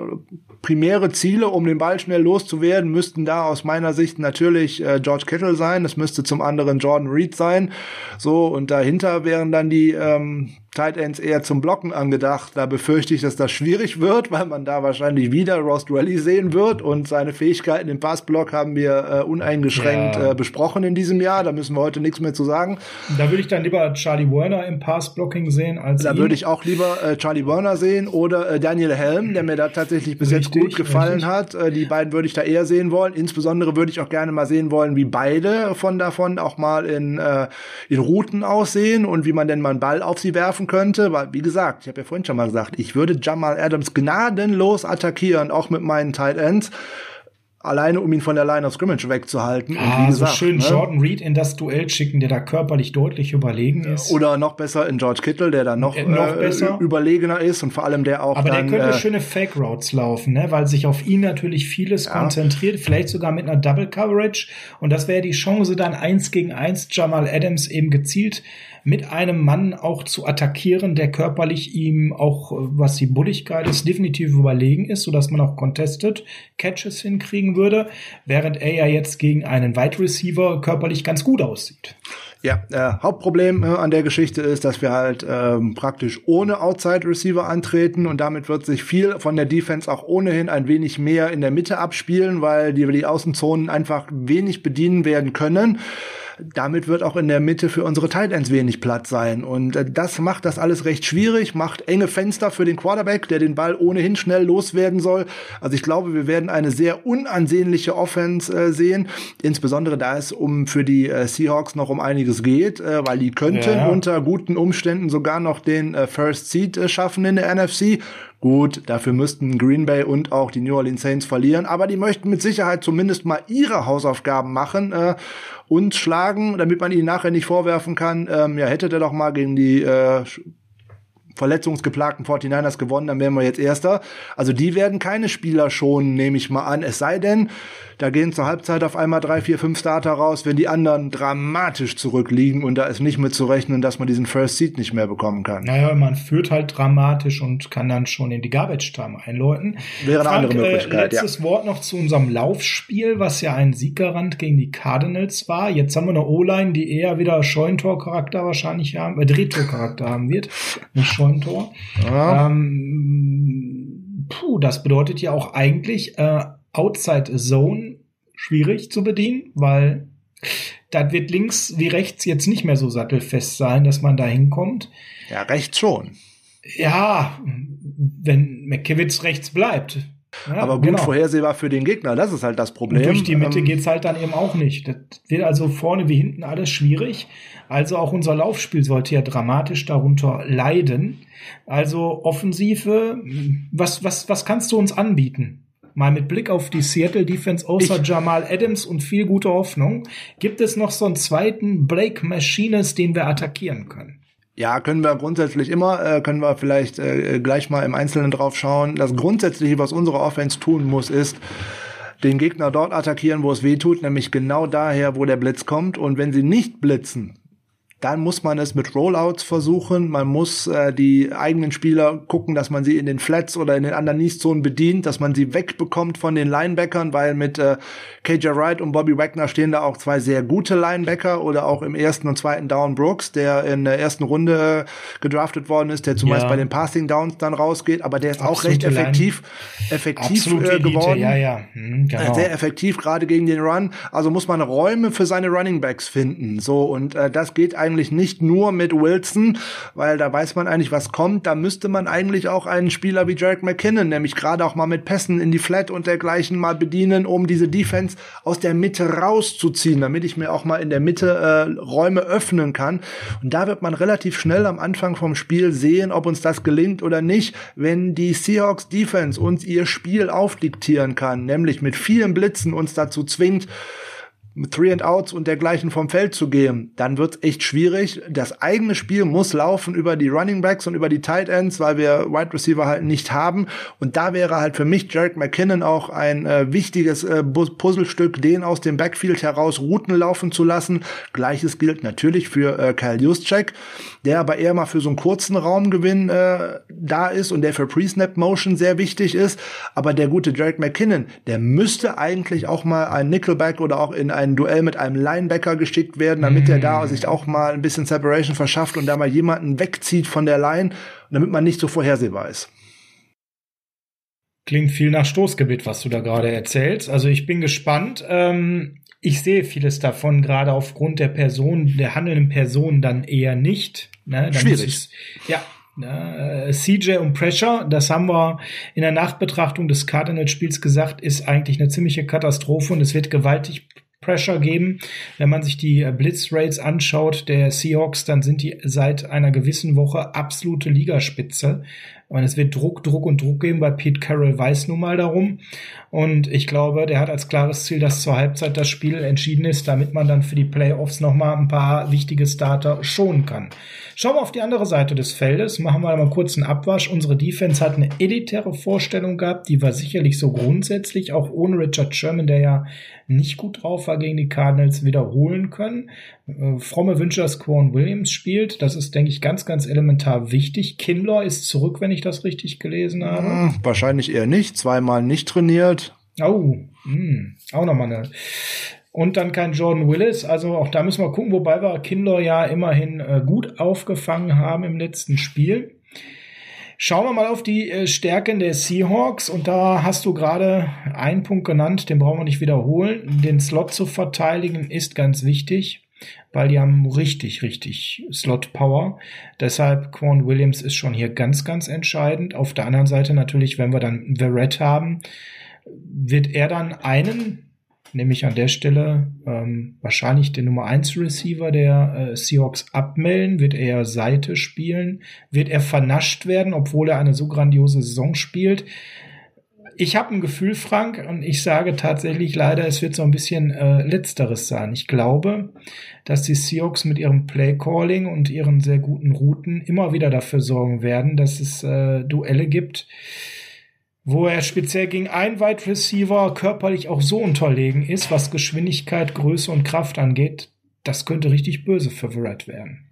primäre Ziele, um den Ball schnell loszuwerden, müssten da aus meiner Sicht natürlich äh, George Kittle sein. Das müsste zum anderen Jordan Reed sein. So und dahinter wären dann die ähm, Tight Ends eher zum Blocken angedacht. Da befürchte ich, dass das schwierig wird, weil man da wahrscheinlich wieder Ross Rally sehen wird und seine Fähigkeiten im Passblock haben wir äh, uneingeschränkt ja. äh, besprochen in diesem Jahr. Da müssen wir heute nichts mehr zu sagen. Da würde ich dann lieber Charlie Werner im Passblocking sehen als Da würde ich auch lieber äh, Charlie Werner sehen oder äh, Daniel Helm, der mir da tatsächlich bis richtig, jetzt gut gefallen richtig. hat. Äh, die beiden würde ich da eher sehen wollen. Insbesondere würde ich auch gerne mal sehen wollen, wie beide von davon auch mal in, äh, in Routen aussehen und wie man denn mal einen Ball auf sie werfen könnte. Weil, wie gesagt, ich habe ja vorhin schon mal gesagt, ich würde Jamal Adams gnadenlos attackieren, auch mit meinen Tight Ends alleine um ihn von der Line of Scrimmage wegzuhalten. Ah, gesagt, so schön ne? Jordan Reed in das Duell schicken, der da körperlich deutlich überlegen ist. Oder noch besser in George Kittle, der da noch, äh, noch äh, überlegener ist und vor allem der auch Aber dann, der könnte äh, schöne Fake Routes laufen, ne? weil sich auf ihn natürlich vieles ja. konzentriert, vielleicht sogar mit einer Double Coverage und das wäre die Chance dann eins gegen eins Jamal Adams eben gezielt mit einem Mann auch zu attackieren, der körperlich ihm auch, was die Bulligkeit ist, definitiv überlegen ist, sodass man auch contested Catches hinkriegen würde, während er ja jetzt gegen einen Wide Receiver körperlich ganz gut aussieht. Ja, äh, Hauptproblem äh, an der Geschichte ist, dass wir halt ähm, praktisch ohne Outside Receiver antreten und damit wird sich viel von der Defense auch ohnehin ein wenig mehr in der Mitte abspielen, weil die, die Außenzonen einfach wenig bedienen werden können damit wird auch in der Mitte für unsere Tight Ends wenig Platz sein. Und äh, das macht das alles recht schwierig, macht enge Fenster für den Quarterback, der den Ball ohnehin schnell loswerden soll. Also ich glaube, wir werden eine sehr unansehnliche Offense äh, sehen, insbesondere da es um für die äh, Seahawks noch um einiges geht, äh, weil die könnten ja. unter guten Umständen sogar noch den äh, First Seed äh, schaffen in der NFC. Gut, dafür müssten Green Bay und auch die New Orleans Saints verlieren, aber die möchten mit Sicherheit zumindest mal ihre Hausaufgaben machen äh, uns schlagen, damit man ihnen nachher nicht vorwerfen kann, ähm, ja, hätte der doch mal gegen die äh, verletzungsgeplagten 49ers gewonnen, dann wären wir jetzt Erster. Also die werden keine Spieler schonen, nehme ich mal an. Es sei denn, da gehen zur Halbzeit auf einmal drei, vier, fünf Starter raus, wenn die anderen dramatisch zurückliegen und da ist nicht mit zu rechnen, dass man diesen First Seat nicht mehr bekommen kann. Naja, man führt halt dramatisch und kann dann schon in die Garbage Time einläuten. Wäre eine Frank, andere Möglichkeit, äh, letztes ja. Wort noch zu unserem Laufspiel, was ja ein Sieggarant gegen die Cardinals war. Jetzt haben wir eine O-Line, die eher wieder Scheuntor-Charakter wahrscheinlich haben, äh, Drehtor-Charakter haben wird, nicht Scheuntor. Ja. Ähm, puh, das bedeutet ja auch eigentlich, äh, Outside Zone schwierig zu bedienen, weil da wird links wie rechts jetzt nicht mehr so sattelfest sein, dass man da hinkommt. Ja, rechts schon. Ja, wenn McKivitz rechts bleibt. Ja, aber gut genau. vorhersehbar für den Gegner, das ist halt das Problem. Und durch die Mitte ähm, geht's halt dann eben auch nicht. Das wird also vorne wie hinten alles schwierig. Also auch unser Laufspiel sollte ja dramatisch darunter leiden. Also Offensive, was, was, was kannst du uns anbieten? mal mit Blick auf die Seattle Defense außer ich Jamal Adams und viel gute Hoffnung, gibt es noch so einen zweiten Blake Machines, den wir attackieren können? Ja, können wir grundsätzlich immer, äh, können wir vielleicht äh, gleich mal im Einzelnen drauf schauen. Das Grundsätzliche, was unsere Offense tun muss, ist, den Gegner dort attackieren, wo es weh tut, nämlich genau daher, wo der Blitz kommt. Und wenn sie nicht blitzen, dann muss man es mit Rollouts versuchen. Man muss äh, die eigenen Spieler gucken, dass man sie in den Flats oder in den Underneath-Zonen bedient, dass man sie wegbekommt von den Linebackern, weil mit äh, KJ Wright und Bobby Wagner stehen da auch zwei sehr gute Linebacker oder auch im ersten und zweiten Down Brooks, der in der ersten Runde äh, gedraftet worden ist, der zumeist ja. bei den Passing Downs dann rausgeht, aber der ist Absolute auch recht effektiv, effektiv äh, geworden. Ja, ja. Hm, genau. Sehr effektiv, gerade gegen den Run. Also muss man Räume für seine Running Backs finden. So, und äh, das geht eigentlich nicht nur mit Wilson, weil da weiß man eigentlich, was kommt. Da müsste man eigentlich auch einen Spieler wie Jarek McKinnon, nämlich gerade auch mal mit Pässen in die Flat und dergleichen mal bedienen, um diese Defense aus der Mitte rauszuziehen, damit ich mir auch mal in der Mitte äh, Räume öffnen kann. Und da wird man relativ schnell am Anfang vom Spiel sehen, ob uns das gelingt oder nicht, wenn die Seahawks Defense uns ihr Spiel aufdiktieren kann, nämlich mit vielen Blitzen uns dazu zwingt, Three and Outs und dergleichen vom Feld zu gehen, dann wird's echt schwierig. Das eigene Spiel muss laufen über die Running Backs und über die Tight Ends, weil wir Wide Receiver halt nicht haben. Und da wäre halt für mich Jarek McKinnon auch ein äh, wichtiges äh, Puzzlestück, den aus dem Backfield heraus Routen laufen zu lassen. Gleiches gilt natürlich für äh, Kyle Juszczyk, der aber eher mal für so einen kurzen Raumgewinn äh, da ist und der für Pre-Snap Motion sehr wichtig ist. Aber der gute Jarek McKinnon, der müsste eigentlich auch mal ein Nickelback oder auch in ein Duell mit einem Linebacker geschickt werden, damit mm. er da sich auch mal ein bisschen Separation verschafft und da mal jemanden wegzieht von der Line, damit man nicht so vorhersehbar ist. Klingt viel nach Stoßgebiet, was du da gerade erzählst. Also ich bin gespannt. Ähm, ich sehe vieles davon, gerade aufgrund der Person, der handelnden Person dann eher nicht. Ne? Dann Schwierig. ja, äh, CJ und Pressure, das haben wir in der Nachbetrachtung des Cardinals-Spiels gesagt, ist eigentlich eine ziemliche Katastrophe und es wird gewaltig Pressure geben. Wenn man sich die äh, Blitzrates anschaut der Seahawks, dann sind die seit einer gewissen Woche absolute Ligaspitze. Und es wird Druck, Druck und Druck geben, weil Pete Carroll weiß nun mal darum. Und ich glaube, der hat als klares Ziel, dass zur Halbzeit das Spiel entschieden ist, damit man dann für die Playoffs nochmal ein paar wichtige Starter schonen kann. Schauen wir auf die andere Seite des Feldes, machen wir mal kurz einen Abwasch. Unsere Defense hat eine elitäre Vorstellung gehabt, die war sicherlich so grundsätzlich, auch ohne Richard Sherman, der ja nicht gut drauf war gegen die Cardinals, wiederholen können. Äh, fromme Wünsche, dass Quan Williams spielt. Das ist, denke ich, ganz, ganz elementar wichtig. Kinlaw ist zurück, wenn ich das richtig gelesen habe. Hm, wahrscheinlich eher nicht. Zweimal nicht trainiert. Oh, mh, hm, auch nochmal eine. Und dann kein Jordan Willis. Also auch da müssen wir gucken, wobei wir Kinlaw ja immerhin äh, gut aufgefangen haben im letzten Spiel. Schauen wir mal auf die äh, Stärken der Seahawks und da hast du gerade einen Punkt genannt, den brauchen wir nicht wiederholen. Den Slot zu verteidigen ist ganz wichtig weil die haben richtig, richtig Slot-Power. Deshalb Quan Williams ist schon hier ganz, ganz entscheidend. Auf der anderen Seite natürlich, wenn wir dann Verrett haben, wird er dann einen, nämlich an der Stelle ähm, wahrscheinlich den Nummer 1 Receiver der äh, Seahawks abmelden, wird er Seite spielen, wird er vernascht werden, obwohl er eine so grandiose Saison spielt? Ich habe ein Gefühl, Frank, und ich sage tatsächlich leider, es wird so ein bisschen äh, letzteres sein. Ich glaube, dass die Seahawks mit ihrem Playcalling und ihren sehr guten Routen immer wieder dafür sorgen werden, dass es äh, Duelle gibt, wo er speziell gegen einen Wide Receiver körperlich auch so unterlegen ist, was Geschwindigkeit, Größe und Kraft angeht. Das könnte richtig böse für Verrett werden.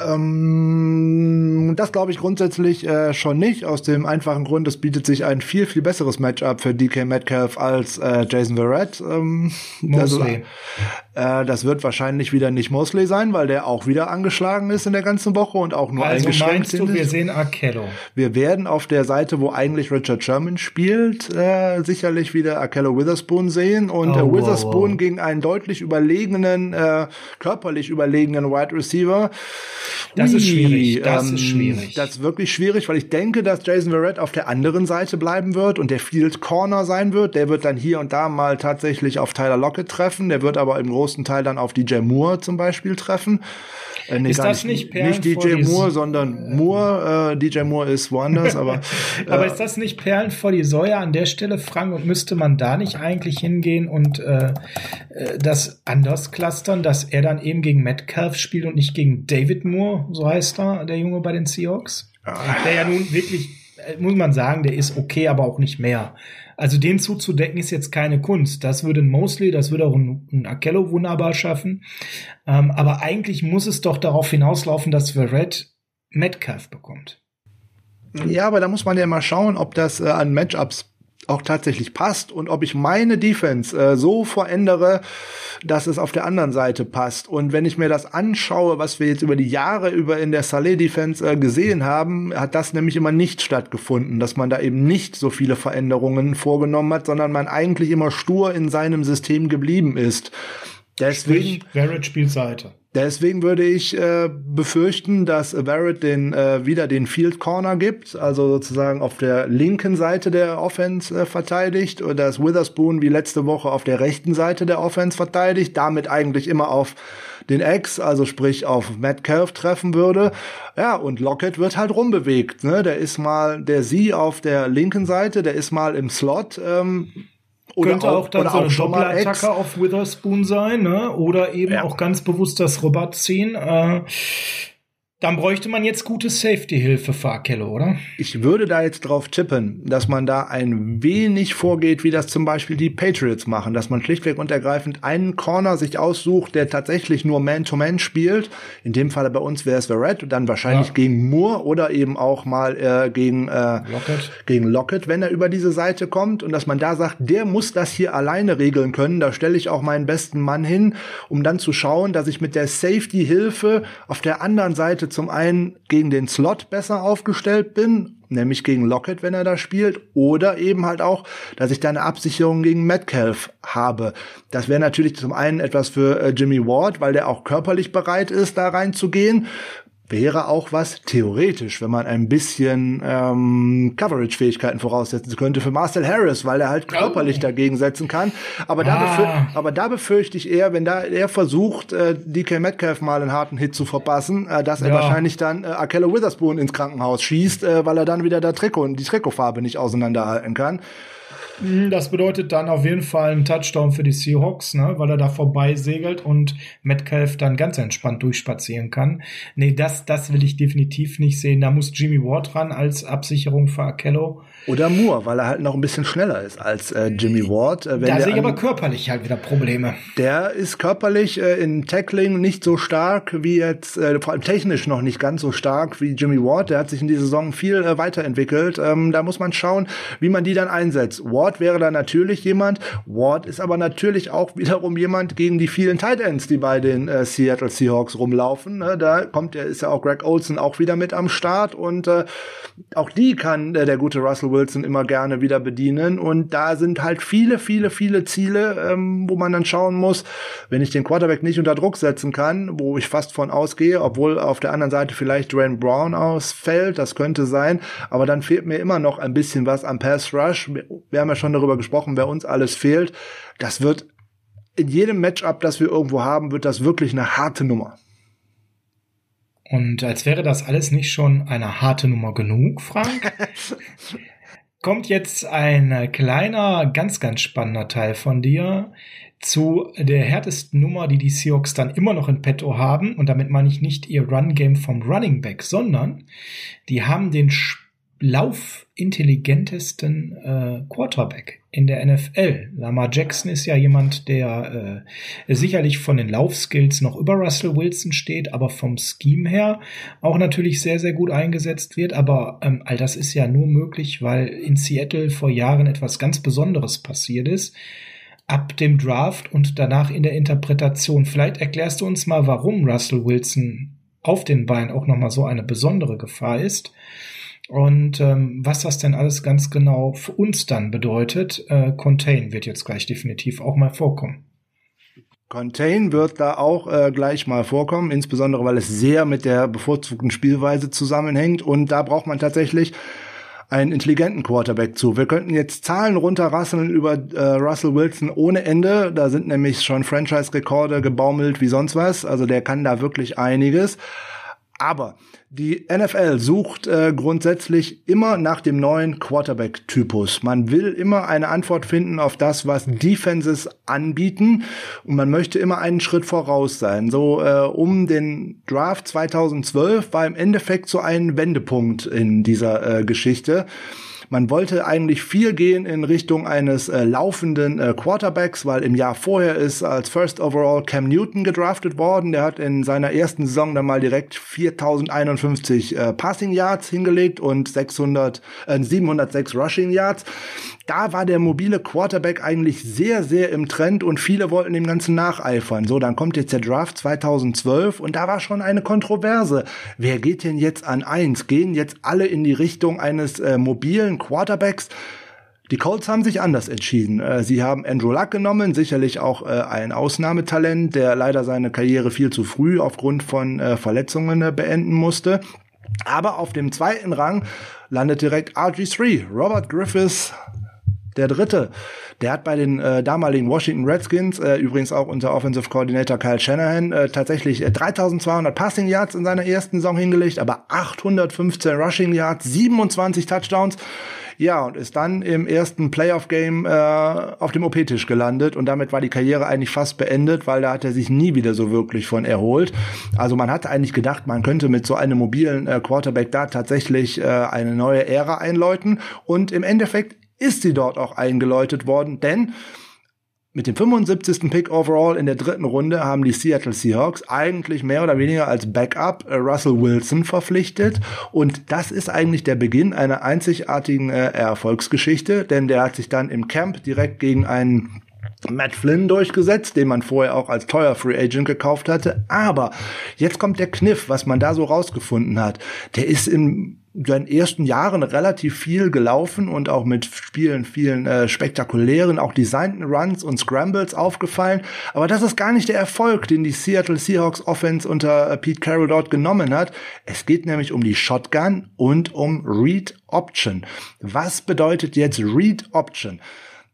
Ähm, das glaube ich grundsätzlich äh, schon nicht, aus dem einfachen Grund, es bietet sich ein viel, viel besseres Matchup für DK Metcalf als äh, Jason Verrett. Ähm, also, äh, das wird wahrscheinlich wieder nicht Mosley sein, weil der auch wieder angeschlagen ist in der ganzen Woche und auch nur also eingeschränkt meinst du, wir sehen Akello? Wir werden auf der Seite, wo eigentlich Richard Sherman spielt, äh, sicherlich wieder Akello Witherspoon sehen und äh, oh, Witherspoon wow, wow. gegen einen deutlich überlegenen, äh, körperlich überlegenen Wide Receiver. Das Ui, ist schwierig. Das ähm, ist schwierig. Das ist wirklich schwierig, weil ich denke, dass Jason Verrett auf der anderen Seite bleiben wird und der Field Corner sein wird. Der wird dann hier und da mal tatsächlich auf Tyler Lockett treffen. Der wird aber im großen Teil dann auf DJ Moore zum Beispiel treffen. Äh, nee, ist das nicht Perlen Nicht DJ Moore, sondern Moore. Äh, DJ Moore ist woanders, aber. aber äh, ist das nicht Perlen vor die Säue an der Stelle, Frank? Und müsste man da nicht eigentlich hingehen und äh, äh, das anders clustern, dass er dann eben gegen Metcalf spielt und nicht gegen David Moore, so heißt er, der Junge bei den Seahawks? Der ja nun wirklich muss man sagen, der ist okay, aber auch nicht mehr. Also den zuzudecken ist jetzt keine Kunst. Das würde ein Mosley, das würde auch ein, ein Akello wunderbar schaffen. Ähm, aber eigentlich muss es doch darauf hinauslaufen, dass Verrett Metcalf bekommt. Ja, aber da muss man ja mal schauen, ob das äh, an Matchups auch tatsächlich passt und ob ich meine Defense äh, so verändere, dass es auf der anderen Seite passt. Und wenn ich mir das anschaue, was wir jetzt über die Jahre über in der Saleh Defense äh, gesehen haben, hat das nämlich immer nicht stattgefunden, dass man da eben nicht so viele Veränderungen vorgenommen hat, sondern man eigentlich immer stur in seinem System geblieben ist. Deswegen, Sprich, Barrett spielt Seite. Deswegen würde ich äh, befürchten, dass Barrett den äh, wieder den Field Corner gibt, also sozusagen auf der linken Seite der Offense äh, verteidigt und dass Witherspoon wie letzte Woche auf der rechten Seite der Offense verteidigt, damit eigentlich immer auf den Ex, also sprich auf Metcalf treffen würde. Ja, und Lockett wird halt rumbewegt. Ne? Der ist mal der Sie auf der linken Seite, der ist mal im Slot. Ähm, oder Könnte auch, auch dann so eine Doppelattacke auf Witherspoon sein, ne? Oder eben ja. auch ganz bewusst das Robot ziehen. Äh, dann bräuchte man jetzt gute Safety-Hilfe für Akello, oder? Ich würde da jetzt drauf tippen, dass man da ein wenig vorgeht, wie das zum Beispiel die Patriots machen, dass man schlichtweg und ergreifend einen Corner sich aussucht, der tatsächlich nur Man-to-Man -Man spielt. In dem Falle bei uns wäre es Verrett, dann wahrscheinlich ja. gegen Moore oder eben auch mal äh, gegen, äh, Lockett. gegen Lockett, wenn er über diese Seite kommt und dass man da sagt, der muss das hier alleine regeln können. Da stelle ich auch meinen besten Mann hin, um dann zu schauen, dass ich mit der Safety-Hilfe auf der anderen Seite zum einen gegen den Slot besser aufgestellt bin, nämlich gegen Lockett, wenn er da spielt, oder eben halt auch, dass ich da eine Absicherung gegen Metcalf habe. Das wäre natürlich zum einen etwas für äh, Jimmy Ward, weil der auch körperlich bereit ist, da reinzugehen wäre auch was theoretisch, wenn man ein bisschen ähm, Coverage-Fähigkeiten voraussetzen könnte für Marcel Harris, weil er halt körperlich oh. dagegen setzen kann. Aber da, ah. aber da befürchte ich eher, wenn da er versucht, äh, DK Metcalf mal einen harten Hit zu verpassen, äh, dass er ja. wahrscheinlich dann äh, Akello Witherspoon ins Krankenhaus schießt, äh, weil er dann wieder der Trikot die Trikotfarbe nicht auseinanderhalten kann. Das bedeutet dann auf jeden Fall einen Touchdown für die Seahawks, ne, weil er da vorbei segelt und Metcalf dann ganz entspannt durchspazieren kann. Nee, das, das will ich definitiv nicht sehen. Da muss Jimmy Ward ran als Absicherung für Akello. Oder Moore, weil er halt noch ein bisschen schneller ist als äh, Jimmy Ward. Äh, da sehe ich aber körperlich halt wieder Probleme. Der ist körperlich äh, in Tackling nicht so stark wie jetzt, äh, vor allem technisch noch nicht ganz so stark wie Jimmy Ward. Der hat sich in dieser Saison viel äh, weiterentwickelt. Ähm, da muss man schauen, wie man die dann einsetzt. Ward wäre da natürlich jemand. Ward ist aber natürlich auch wiederum jemand gegen die vielen Tight Ends, die bei den äh, Seattle Seahawks rumlaufen. Ne? Da kommt, der ist ja auch Greg Olson auch wieder mit am Start und äh, auch die kann äh, der gute Russell Wilson immer gerne wieder bedienen. Und da sind halt viele, viele, viele Ziele, ähm, wo man dann schauen muss, wenn ich den Quarterback nicht unter Druck setzen kann, wo ich fast von ausgehe, obwohl auf der anderen Seite vielleicht Dwayne Brown ausfällt, das könnte sein, aber dann fehlt mir immer noch ein bisschen was am Pass Rush. Wir haben ja schon darüber gesprochen, wer uns alles fehlt. Das wird in jedem Matchup, das wir irgendwo haben, wird das wirklich eine harte Nummer. Und als wäre das alles nicht schon eine harte Nummer genug, Frank, kommt jetzt ein kleiner, ganz, ganz spannender Teil von dir zu der härtesten Nummer, die die Seahawks dann immer noch in petto haben. Und damit meine ich nicht ihr Run-Game vom Running Back, sondern die haben den laufintelligentesten äh, Quarterback in der NFL. Lamar Jackson ist ja jemand, der äh, sicherlich von den Laufskills noch über Russell Wilson steht, aber vom Scheme her auch natürlich sehr, sehr gut eingesetzt wird. Aber ähm, all das ist ja nur möglich, weil in Seattle vor Jahren etwas ganz Besonderes passiert ist. Ab dem Draft und danach in der Interpretation. Vielleicht erklärst du uns mal, warum Russell Wilson auf den Beinen auch nochmal so eine besondere Gefahr ist und ähm, was das denn alles ganz genau für uns dann bedeutet, äh, Contain wird jetzt gleich definitiv auch mal vorkommen. Contain wird da auch äh, gleich mal vorkommen, insbesondere weil es sehr mit der bevorzugten Spielweise zusammenhängt und da braucht man tatsächlich einen intelligenten Quarterback zu. Wir könnten jetzt Zahlen runterrasseln über äh, Russell Wilson ohne Ende. Da sind nämlich schon Franchise-Rekorde gebaumelt wie sonst was. Also der kann da wirklich einiges. Aber die NFL sucht äh, grundsätzlich immer nach dem neuen Quarterback-Typus. Man will immer eine Antwort finden auf das, was Defenses anbieten und man möchte immer einen Schritt voraus sein. So äh, um den Draft 2012 war im Endeffekt so ein Wendepunkt in dieser äh, Geschichte. Man wollte eigentlich viel gehen in Richtung eines äh, laufenden äh, Quarterbacks, weil im Jahr vorher ist als First Overall Cam Newton gedraftet worden. Der hat in seiner ersten Saison dann mal direkt 4051 äh, Passing Yards hingelegt und 600, äh, 706 Rushing Yards da war der mobile Quarterback eigentlich sehr, sehr im Trend und viele wollten dem Ganzen nacheifern. So, dann kommt jetzt der Draft 2012 und da war schon eine Kontroverse. Wer geht denn jetzt an eins? Gehen jetzt alle in die Richtung eines äh, mobilen Quarterbacks? Die Colts haben sich anders entschieden. Äh, sie haben Andrew Luck genommen, sicherlich auch äh, ein Ausnahmetalent, der leider seine Karriere viel zu früh aufgrund von äh, Verletzungen beenden musste. Aber auf dem zweiten Rang landet direkt RG3, Robert Griffiths, der dritte, der hat bei den äh, damaligen Washington Redskins, äh, übrigens auch unser Offensive Coordinator Kyle Shanahan, äh, tatsächlich äh, 3200 Passing Yards in seiner ersten Saison hingelegt, aber 815 Rushing Yards, 27 Touchdowns. Ja, und ist dann im ersten Playoff-Game äh, auf dem OP-Tisch gelandet und damit war die Karriere eigentlich fast beendet, weil da hat er sich nie wieder so wirklich von erholt. Also man hat eigentlich gedacht, man könnte mit so einem mobilen äh, Quarterback da tatsächlich äh, eine neue Ära einläuten und im Endeffekt ist sie dort auch eingeläutet worden, denn mit dem 75. Pick overall in der dritten Runde haben die Seattle Seahawks eigentlich mehr oder weniger als Backup äh, Russell Wilson verpflichtet. Und das ist eigentlich der Beginn einer einzigartigen äh, Erfolgsgeschichte, denn der hat sich dann im Camp direkt gegen einen Matt Flynn durchgesetzt, den man vorher auch als teuer Free Agent gekauft hatte. Aber jetzt kommt der Kniff, was man da so rausgefunden hat. Der ist in seinen ersten Jahren relativ viel gelaufen und auch mit Spielen vielen äh, spektakulären, auch designten Runs und Scrambles aufgefallen. Aber das ist gar nicht der Erfolg, den die Seattle Seahawks Offense unter äh, Pete Carroll dort genommen hat. Es geht nämlich um die Shotgun und um Read Option. Was bedeutet jetzt Read Option?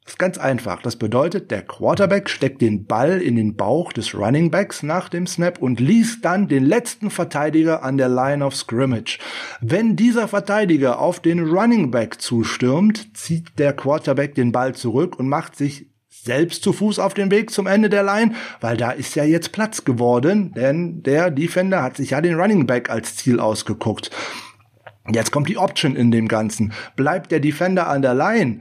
Das ist ganz einfach. Das bedeutet, der Quarterback steckt den Ball in den Bauch des Running Backs nach dem Snap und liest dann den letzten Verteidiger an der Line of Scrimmage. Wenn dieser Verteidiger auf den Running Back zustürmt, zieht der Quarterback den Ball zurück und macht sich selbst zu Fuß auf den Weg zum Ende der Line, weil da ist ja jetzt Platz geworden, denn der Defender hat sich ja den Running Back als Ziel ausgeguckt. Jetzt kommt die Option in dem Ganzen. Bleibt der Defender an der Line,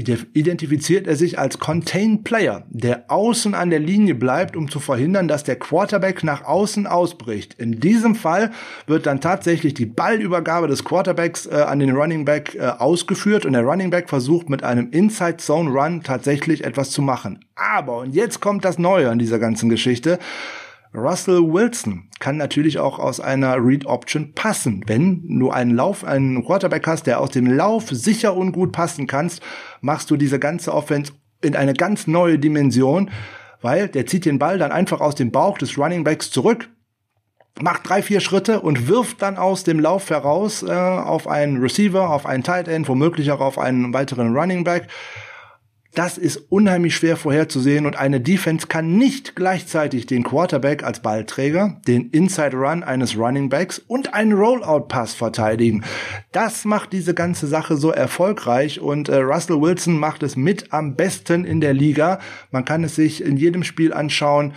identifiziert er sich als Contained Player, der außen an der Linie bleibt, um zu verhindern, dass der Quarterback nach außen ausbricht. In diesem Fall wird dann tatsächlich die Ballübergabe des Quarterbacks äh, an den Running Back äh, ausgeführt und der Running Back versucht mit einem Inside Zone Run tatsächlich etwas zu machen. Aber, und jetzt kommt das Neue an dieser ganzen Geschichte, Russell Wilson kann natürlich auch aus einer Read Option passen. Wenn du einen Lauf, einen Quarterback hast, der aus dem Lauf sicher und gut passen kannst, machst du diese ganze Offense in eine ganz neue Dimension, weil der zieht den Ball dann einfach aus dem Bauch des Running Backs zurück, macht drei, vier Schritte und wirft dann aus dem Lauf heraus äh, auf einen Receiver, auf einen Tight End, womöglich auch auf einen weiteren Running Back das ist unheimlich schwer vorherzusehen und eine Defense kann nicht gleichzeitig den Quarterback als Ballträger, den Inside Run eines Running Backs und einen Rollout Pass verteidigen. Das macht diese ganze Sache so erfolgreich und äh, Russell Wilson macht es mit am besten in der Liga. Man kann es sich in jedem Spiel anschauen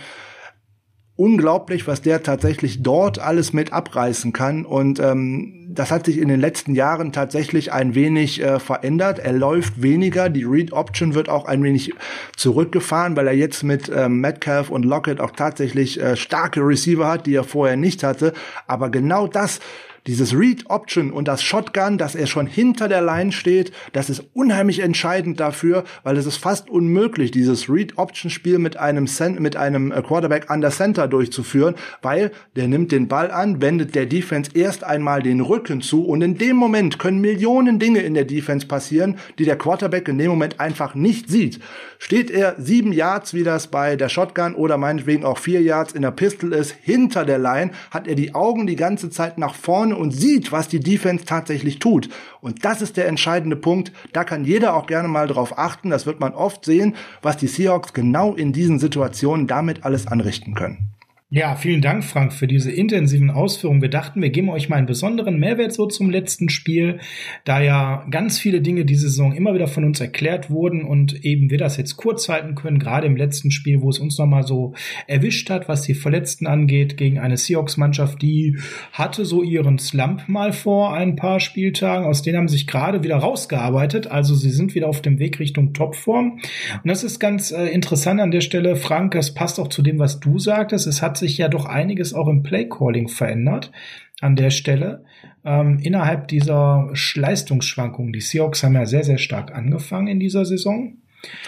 unglaublich, was der tatsächlich dort alles mit abreißen kann. Und ähm, das hat sich in den letzten Jahren tatsächlich ein wenig äh, verändert. Er läuft weniger, die Read Option wird auch ein wenig zurückgefahren, weil er jetzt mit ähm, Metcalf und Lockett auch tatsächlich äh, starke Receiver hat, die er vorher nicht hatte. Aber genau das dieses Read Option und das Shotgun, dass er schon hinter der Line steht, das ist unheimlich entscheidend dafür, weil es ist fast unmöglich, dieses Read Option Spiel mit einem Cent mit einem äh, Quarterback an der Center durchzuführen, weil der nimmt den Ball an, wendet der Defense erst einmal den Rücken zu und in dem Moment können Millionen Dinge in der Defense passieren, die der Quarterback in dem Moment einfach nicht sieht. Steht er sieben Yards, wie das bei der Shotgun oder meinetwegen auch vier Yards in der Pistol ist, hinter der Line, hat er die Augen die ganze Zeit nach vorne und sieht, was die Defense tatsächlich tut. Und das ist der entscheidende Punkt. Da kann jeder auch gerne mal drauf achten. Das wird man oft sehen, was die Seahawks genau in diesen Situationen damit alles anrichten können. Ja, vielen Dank, Frank, für diese intensiven Ausführungen. Wir dachten, wir geben euch mal einen besonderen Mehrwert so zum letzten Spiel, da ja ganz viele Dinge diese Saison immer wieder von uns erklärt wurden und eben wir das jetzt kurz halten können, gerade im letzten Spiel, wo es uns nochmal so erwischt hat, was die Verletzten angeht, gegen eine Seahawks-Mannschaft, die hatte so ihren Slump mal vor ein paar Spieltagen, aus denen haben sich gerade wieder rausgearbeitet, also sie sind wieder auf dem Weg Richtung Topform. Und das ist ganz äh, interessant an der Stelle, Frank, das passt auch zu dem, was du sagtest. Es hat sich ja doch einiges auch im Playcalling verändert an der Stelle. Ähm, innerhalb dieser Leistungsschwankungen, die Seahawks haben ja sehr, sehr stark angefangen in dieser Saison.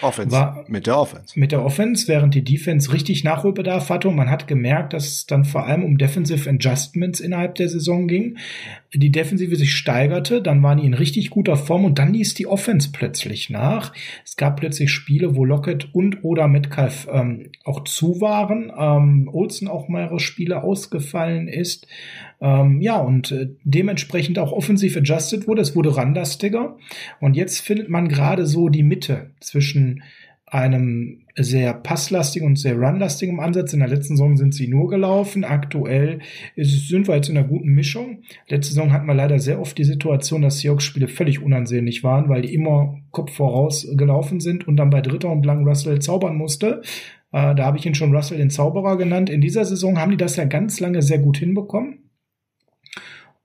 Offense. War mit der Offense. Mit der Offense, während die Defense richtig Nachholbedarf hatte und man hat gemerkt, dass es dann vor allem um Defensive Adjustments innerhalb der Saison ging. Die Defensive sich steigerte, dann waren die in richtig guter Form und dann ließ die Offense plötzlich nach. Es gab plötzlich Spiele, wo Lockett und oder Metcalf ähm, auch zu waren, ähm, Olsen auch mehrere Spiele ausgefallen ist. Ähm, ja, und äh, dementsprechend auch offensiv adjusted wurde. Es wurde ranlastiger. Und jetzt findet man gerade so die Mitte zwischen einem sehr passlastigen und sehr runlastigen Ansatz. In der letzten Saison sind sie nur gelaufen. Aktuell sind wir jetzt in einer guten Mischung. Letzte Saison hatten wir leider sehr oft die Situation, dass Seahawks-Spiele völlig unansehnlich waren, weil die immer Kopf voraus gelaufen sind und dann bei dritter und lang Russell zaubern musste. Äh, da habe ich ihn schon Russell den Zauberer genannt. In dieser Saison haben die das ja ganz lange sehr gut hinbekommen.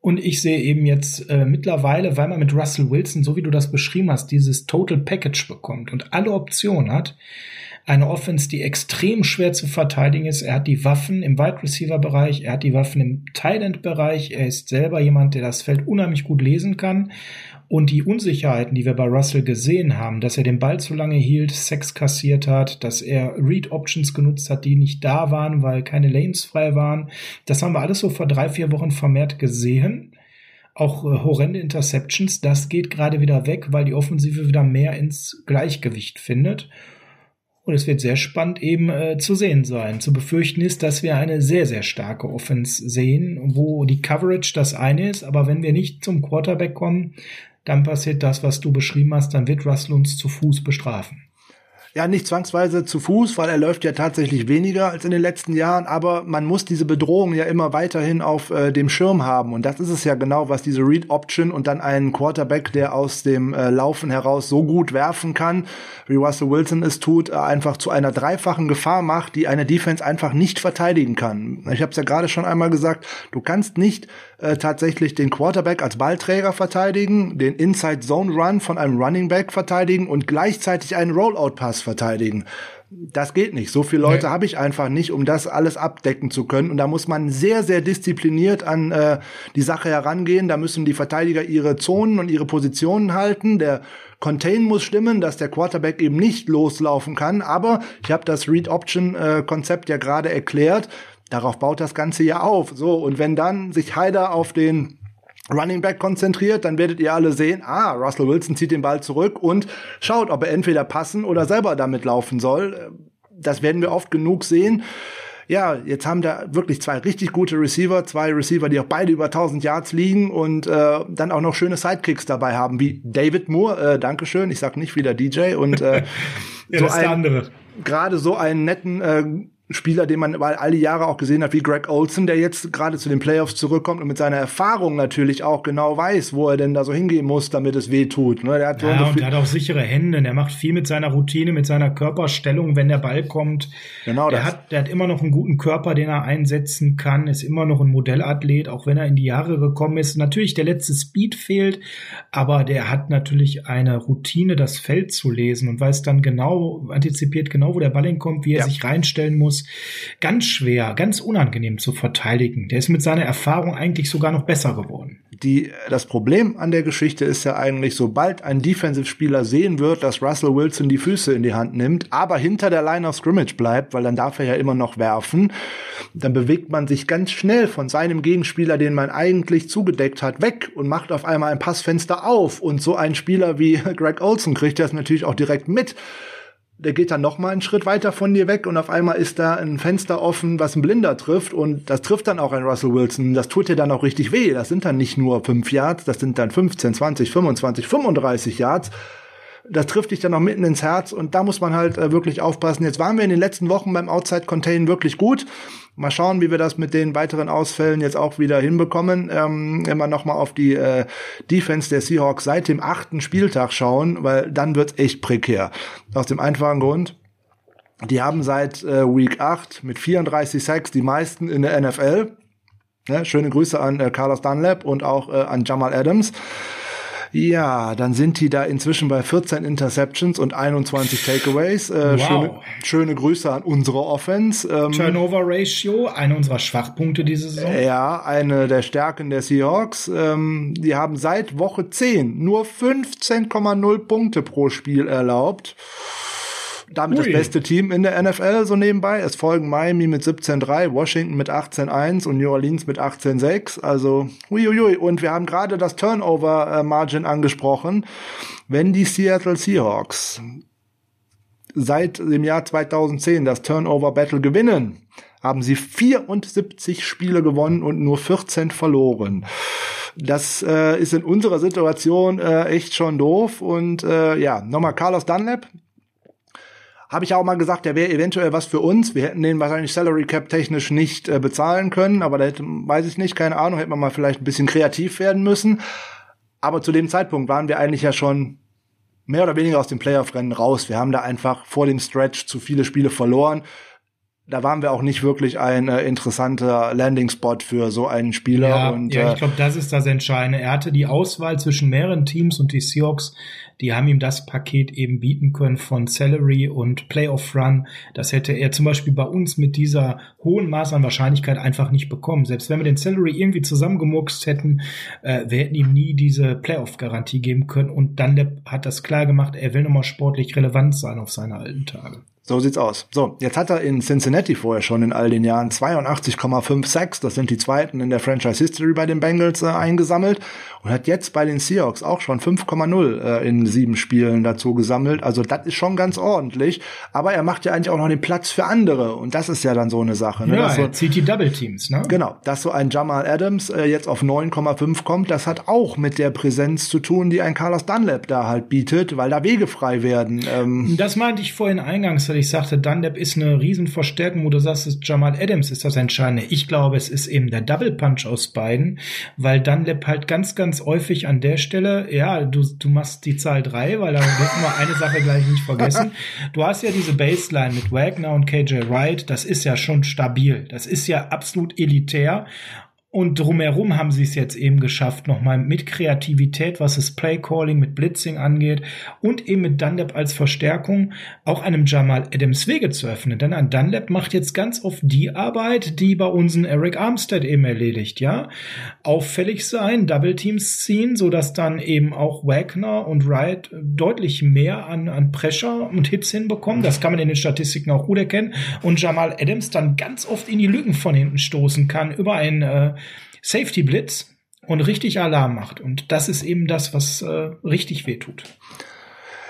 Und ich sehe eben jetzt äh, mittlerweile, weil man mit Russell Wilson, so wie du das beschrieben hast, dieses Total Package bekommt und alle Optionen hat, eine Offense, die extrem schwer zu verteidigen ist. Er hat die Waffen im Wide Receiver Bereich, er hat die Waffen im Tight Bereich. Er ist selber jemand, der das Feld unheimlich gut lesen kann. Und die Unsicherheiten, die wir bei Russell gesehen haben, dass er den Ball zu lange hielt, Sex kassiert hat, dass er Read Options genutzt hat, die nicht da waren, weil keine Lanes frei waren, das haben wir alles so vor drei, vier Wochen vermehrt gesehen. Auch äh, horrende Interceptions, das geht gerade wieder weg, weil die Offensive wieder mehr ins Gleichgewicht findet. Und es wird sehr spannend eben äh, zu sehen sein. Zu befürchten ist, dass wir eine sehr, sehr starke Offense sehen, wo die Coverage das eine ist, aber wenn wir nicht zum Quarterback kommen, dann passiert das, was du beschrieben hast, dann wird Russell uns zu Fuß bestrafen. Ja, nicht zwangsweise zu Fuß, weil er läuft ja tatsächlich weniger als in den letzten Jahren, aber man muss diese Bedrohung ja immer weiterhin auf äh, dem Schirm haben. Und das ist es ja genau, was diese Read Option und dann einen Quarterback, der aus dem äh, Laufen heraus so gut werfen kann, wie Russell Wilson es tut, äh, einfach zu einer dreifachen Gefahr macht, die eine Defense einfach nicht verteidigen kann. Ich habe es ja gerade schon einmal gesagt, du kannst nicht äh, tatsächlich den Quarterback als Ballträger verteidigen, den Inside Zone Run von einem Running Back verteidigen und gleichzeitig einen Rollout Pass verteidigen. Das geht nicht. So viele Leute nee. habe ich einfach nicht, um das alles abdecken zu können. Und da muss man sehr, sehr diszipliniert an äh, die Sache herangehen. Da müssen die Verteidiger ihre Zonen und ihre Positionen halten. Der Contain muss stimmen, dass der Quarterback eben nicht loslaufen kann. Aber ich habe das Read-Option-Konzept äh, ja gerade erklärt. Darauf baut das Ganze ja auf. So, und wenn dann sich Heider auf den Running Back konzentriert, dann werdet ihr alle sehen, ah, Russell Wilson zieht den Ball zurück und schaut, ob er entweder passen oder selber damit laufen soll. Das werden wir oft genug sehen. Ja, jetzt haben da wirklich zwei richtig gute Receiver, zwei Receiver, die auch beide über 1000 Yards liegen und äh, dann auch noch schöne Sidekicks dabei haben, wie David Moore, äh, Dankeschön, ich sag nicht wieder DJ und äh, ja, so ein, gerade so einen netten äh, Spieler, den man all die Jahre auch gesehen hat, wie Greg Olson, der jetzt gerade zu den Playoffs zurückkommt und mit seiner Erfahrung natürlich auch genau weiß, wo er denn da so hingehen muss, damit es weh tut. Ne? Der hat ja, so und der hat auch sichere Hände. Der macht viel mit seiner Routine, mit seiner Körperstellung, wenn der Ball kommt. Genau der das. Hat, der hat immer noch einen guten Körper, den er einsetzen kann, ist immer noch ein Modellathlet, auch wenn er in die Jahre gekommen ist. Natürlich der letzte Speed fehlt, aber der hat natürlich eine Routine, das Feld zu lesen und weiß dann genau, antizipiert genau, wo der Ball hinkommt, wie er ja. sich reinstellen muss ganz schwer, ganz unangenehm zu verteidigen. Der ist mit seiner Erfahrung eigentlich sogar noch besser geworden. Die, das Problem an der Geschichte ist ja eigentlich, sobald ein Defensive-Spieler sehen wird, dass Russell Wilson die Füße in die Hand nimmt, aber hinter der Line of Scrimmage bleibt, weil dann darf er ja immer noch werfen, dann bewegt man sich ganz schnell von seinem Gegenspieler, den man eigentlich zugedeckt hat, weg und macht auf einmal ein Passfenster auf. Und so ein Spieler wie Greg Olson kriegt das natürlich auch direkt mit der geht dann noch mal einen Schritt weiter von dir weg und auf einmal ist da ein Fenster offen, was ein Blinder trifft und das trifft dann auch ein Russell Wilson. Das tut dir dann auch richtig weh. Das sind dann nicht nur fünf Yards, das sind dann 15, 20, 25, 35 Yards. Das trifft dich dann noch mitten ins Herz und da muss man halt äh, wirklich aufpassen. Jetzt waren wir in den letzten Wochen beim Outside Contain wirklich gut. Mal schauen, wie wir das mit den weiteren Ausfällen jetzt auch wieder hinbekommen. Ähm, immer noch mal auf die äh, Defense der Seahawks seit dem achten Spieltag schauen, weil dann wird's echt prekär. Aus dem einfachen Grund, die haben seit äh, Week 8 mit 34 Sacks die meisten in der NFL. Ja, schöne Grüße an äh, Carlos Dunlap und auch äh, an Jamal Adams. Ja, dann sind die da inzwischen bei 14 Interceptions und 21 Takeaways. Äh, wow. schöne, schöne Grüße an unsere Offense. Ähm, Turnover Ratio, eine unserer Schwachpunkte diese Saison. Ja, eine der Stärken der Seahawks. Ähm, die haben seit Woche 10 nur 15,0 Punkte pro Spiel erlaubt damit Ui. das beste Team in der NFL so nebenbei. Es folgen Miami mit 17-3, Washington mit 18-1 und New Orleans mit 18-6. Also uiuiui. Und wir haben gerade das Turnover-Margin angesprochen. Wenn die Seattle Seahawks seit dem Jahr 2010 das Turnover-Battle gewinnen, haben sie 74 Spiele gewonnen und nur 14 verloren. Das äh, ist in unserer Situation äh, echt schon doof. Und äh, ja, nochmal Carlos Dunlap, habe ich auch mal gesagt, der wäre eventuell was für uns. Wir hätten den wahrscheinlich Salary Cap technisch nicht äh, bezahlen können, aber da hätte, weiß ich nicht, keine Ahnung, hätte man mal vielleicht ein bisschen kreativ werden müssen. Aber zu dem Zeitpunkt waren wir eigentlich ja schon mehr oder weniger aus dem Playoff-Rennen raus. Wir haben da einfach vor dem Stretch zu viele Spiele verloren da waren wir auch nicht wirklich ein äh, interessanter Landing-Spot für so einen Spieler. Ja, und, ja äh, ich glaube, das ist das Entscheidende. Er hatte die Auswahl zwischen mehreren Teams und die Seahawks, die haben ihm das Paket eben bieten können von Salary und Playoff Run. Das hätte er zum Beispiel bei uns mit dieser hohen Maß an Wahrscheinlichkeit einfach nicht bekommen. Selbst wenn wir den Salary irgendwie zusammengemuckst hätten, äh, wir hätten ihm nie diese Playoff-Garantie geben können. Und dann hat das klar gemacht, er will nochmal sportlich relevant sein auf seine alten Tage. So sieht's aus. So, jetzt hat er in Cincinnati vorher schon in all den Jahren 82,5 Sacks, das sind die zweiten in der Franchise History bei den Bengals äh, eingesammelt und hat jetzt bei den Seahawks auch schon 5,0 äh, in sieben Spielen dazu gesammelt. Also das ist schon ganz ordentlich, aber er macht ja eigentlich auch noch den Platz für andere und das ist ja dann so eine Sache. Ne? Ja, so, zieht die Double Teams, ne? Genau, dass so ein Jamal Adams äh, jetzt auf 9,5 kommt, das hat auch mit der Präsenz zu tun, die ein Carlos Dunlap da halt bietet, weil da Wege frei werden. Ähm, das meinte ich vorhin eingangs ich sagte, Dunlap ist eine Riesenverstärkung, wo du sagst, es Jamal Adams ist das Entscheidende. Ich glaube, es ist eben der Double Punch aus beiden, weil Dunlap halt ganz, ganz häufig an der Stelle, ja, du, du machst die Zahl drei, weil da dürfen wir eine Sache gleich nicht vergessen. Du hast ja diese Baseline mit Wagner und KJ Wright, das ist ja schon stabil. Das ist ja absolut elitär. Und drumherum haben sie es jetzt eben geschafft, nochmal mit Kreativität, was das Playcalling mit Blitzing angeht und eben mit Dunlap als Verstärkung auch einem Jamal Adams Wege zu öffnen. Denn ein Dunlap macht jetzt ganz oft die Arbeit, die bei uns ein Eric Armstead eben erledigt, ja. Auffällig sein, Double Teams ziehen, so dass dann eben auch Wagner und Wright deutlich mehr an, an Pressure und Hits hinbekommen. Das kann man in den Statistiken auch gut erkennen. Und Jamal Adams dann ganz oft in die Lücken von hinten stoßen kann über ein äh, Safety Blitz und richtig Alarm macht. Und das ist eben das, was äh, richtig wehtut.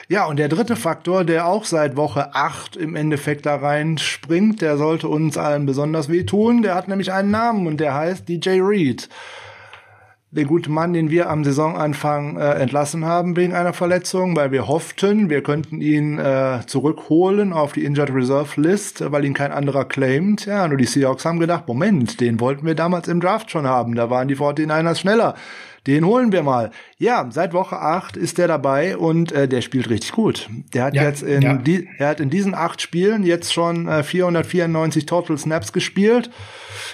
Ja, und der dritte Faktor, der auch seit Woche 8 im Endeffekt da reinspringt, der sollte uns allen besonders wehtun. Der hat nämlich einen Namen und der heißt DJ Reed den guten Mann, den wir am Saisonanfang äh, entlassen haben wegen einer Verletzung, weil wir hofften, wir könnten ihn äh, zurückholen auf die Injured Reserve List, weil ihn kein anderer claimt. Ja, nur die Seahawks haben gedacht, Moment, den wollten wir damals im Draft schon haben, da waren die 49ers schneller. Den holen wir mal. Ja, seit Woche 8 ist der dabei und äh, der spielt richtig gut. Der hat ja, jetzt in ja. die, er hat in diesen acht Spielen jetzt schon äh, 494 Total Snaps gespielt.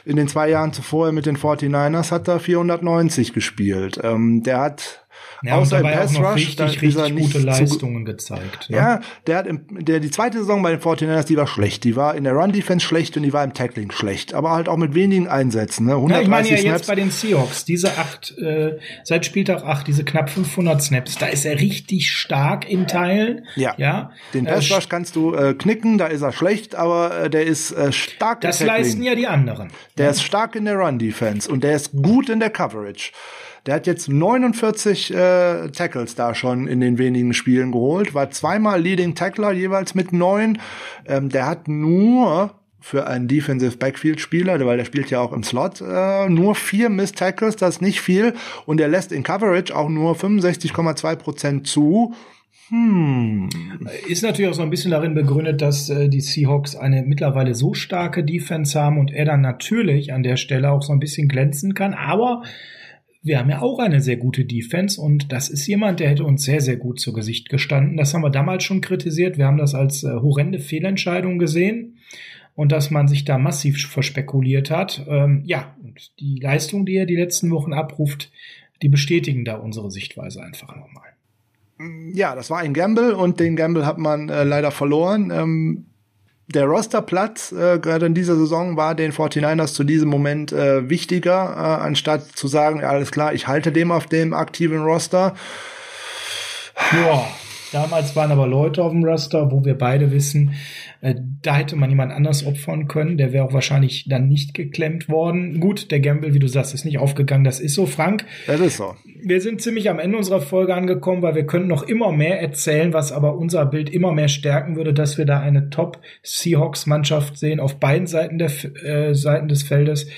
In den zwei Jahren zuvor mit den 49ers hat er 490 gespielt. Ähm, der hat ja, Außer und dabei Pass auch noch Rush, richtig, richtig gute Leistungen gezeigt. Ne? Ja, der hat im, der, die zweite Saison bei den 49ers, die war schlecht. Die war in der Run-Defense schlecht und die war im Tackling schlecht. Aber halt auch mit wenigen Einsätzen. Ne? 130 ja, ich meine ja Snaps. jetzt bei den Seahawks, diese acht, äh, seit Spieltag acht, diese knapp 500 Snaps, da ist er richtig stark in Teilen. Ja. ja. Den Pass Rush äh, kannst du äh, knicken, da ist er schlecht, aber äh, der ist äh, stark Das leisten ja die anderen. Der ja. ist stark in der Run-Defense und der ist gut in der Coverage. Der hat jetzt 49 äh, Tackles da schon in den wenigen Spielen geholt, war zweimal Leading Tackler, jeweils mit neun. Ähm, der hat nur für einen Defensive Backfield Spieler, weil der spielt ja auch im Slot, äh, nur vier Miss Tackles, das ist nicht viel und er lässt in Coverage auch nur 65,2 Prozent zu. Hm. Ist natürlich auch so ein bisschen darin begründet, dass äh, die Seahawks eine mittlerweile so starke Defense haben und er dann natürlich an der Stelle auch so ein bisschen glänzen kann. Aber wir haben ja auch eine sehr gute Defense und das ist jemand, der hätte uns sehr, sehr gut zu Gesicht gestanden. Das haben wir damals schon kritisiert. Wir haben das als äh, horrende Fehlentscheidung gesehen und dass man sich da massiv verspekuliert hat. Ähm, ja, und die Leistung, die er die letzten Wochen abruft, die bestätigen da unsere Sichtweise einfach nochmal. Ja, das war ein Gamble und den Gamble hat man äh, leider verloren. Ähm, der Rosterplatz äh, gerade in dieser Saison war den 49ers zu diesem Moment äh, wichtiger, äh, anstatt zu sagen, ja, alles klar, ich halte dem auf dem aktiven Roster. Ja, damals waren aber Leute auf dem Roster, wo wir beide wissen, äh, da hätte man jemand anders opfern können. Der wäre auch wahrscheinlich dann nicht geklemmt worden. Gut, der Gamble, wie du sagst, ist nicht aufgegangen. Das ist so, Frank. Das ist so. Wir sind ziemlich am Ende unserer Folge angekommen, weil wir können noch immer mehr erzählen, was aber unser Bild immer mehr stärken würde, dass wir da eine Top Seahawks Mannschaft sehen auf beiden Seiten der äh, Seiten des Feldes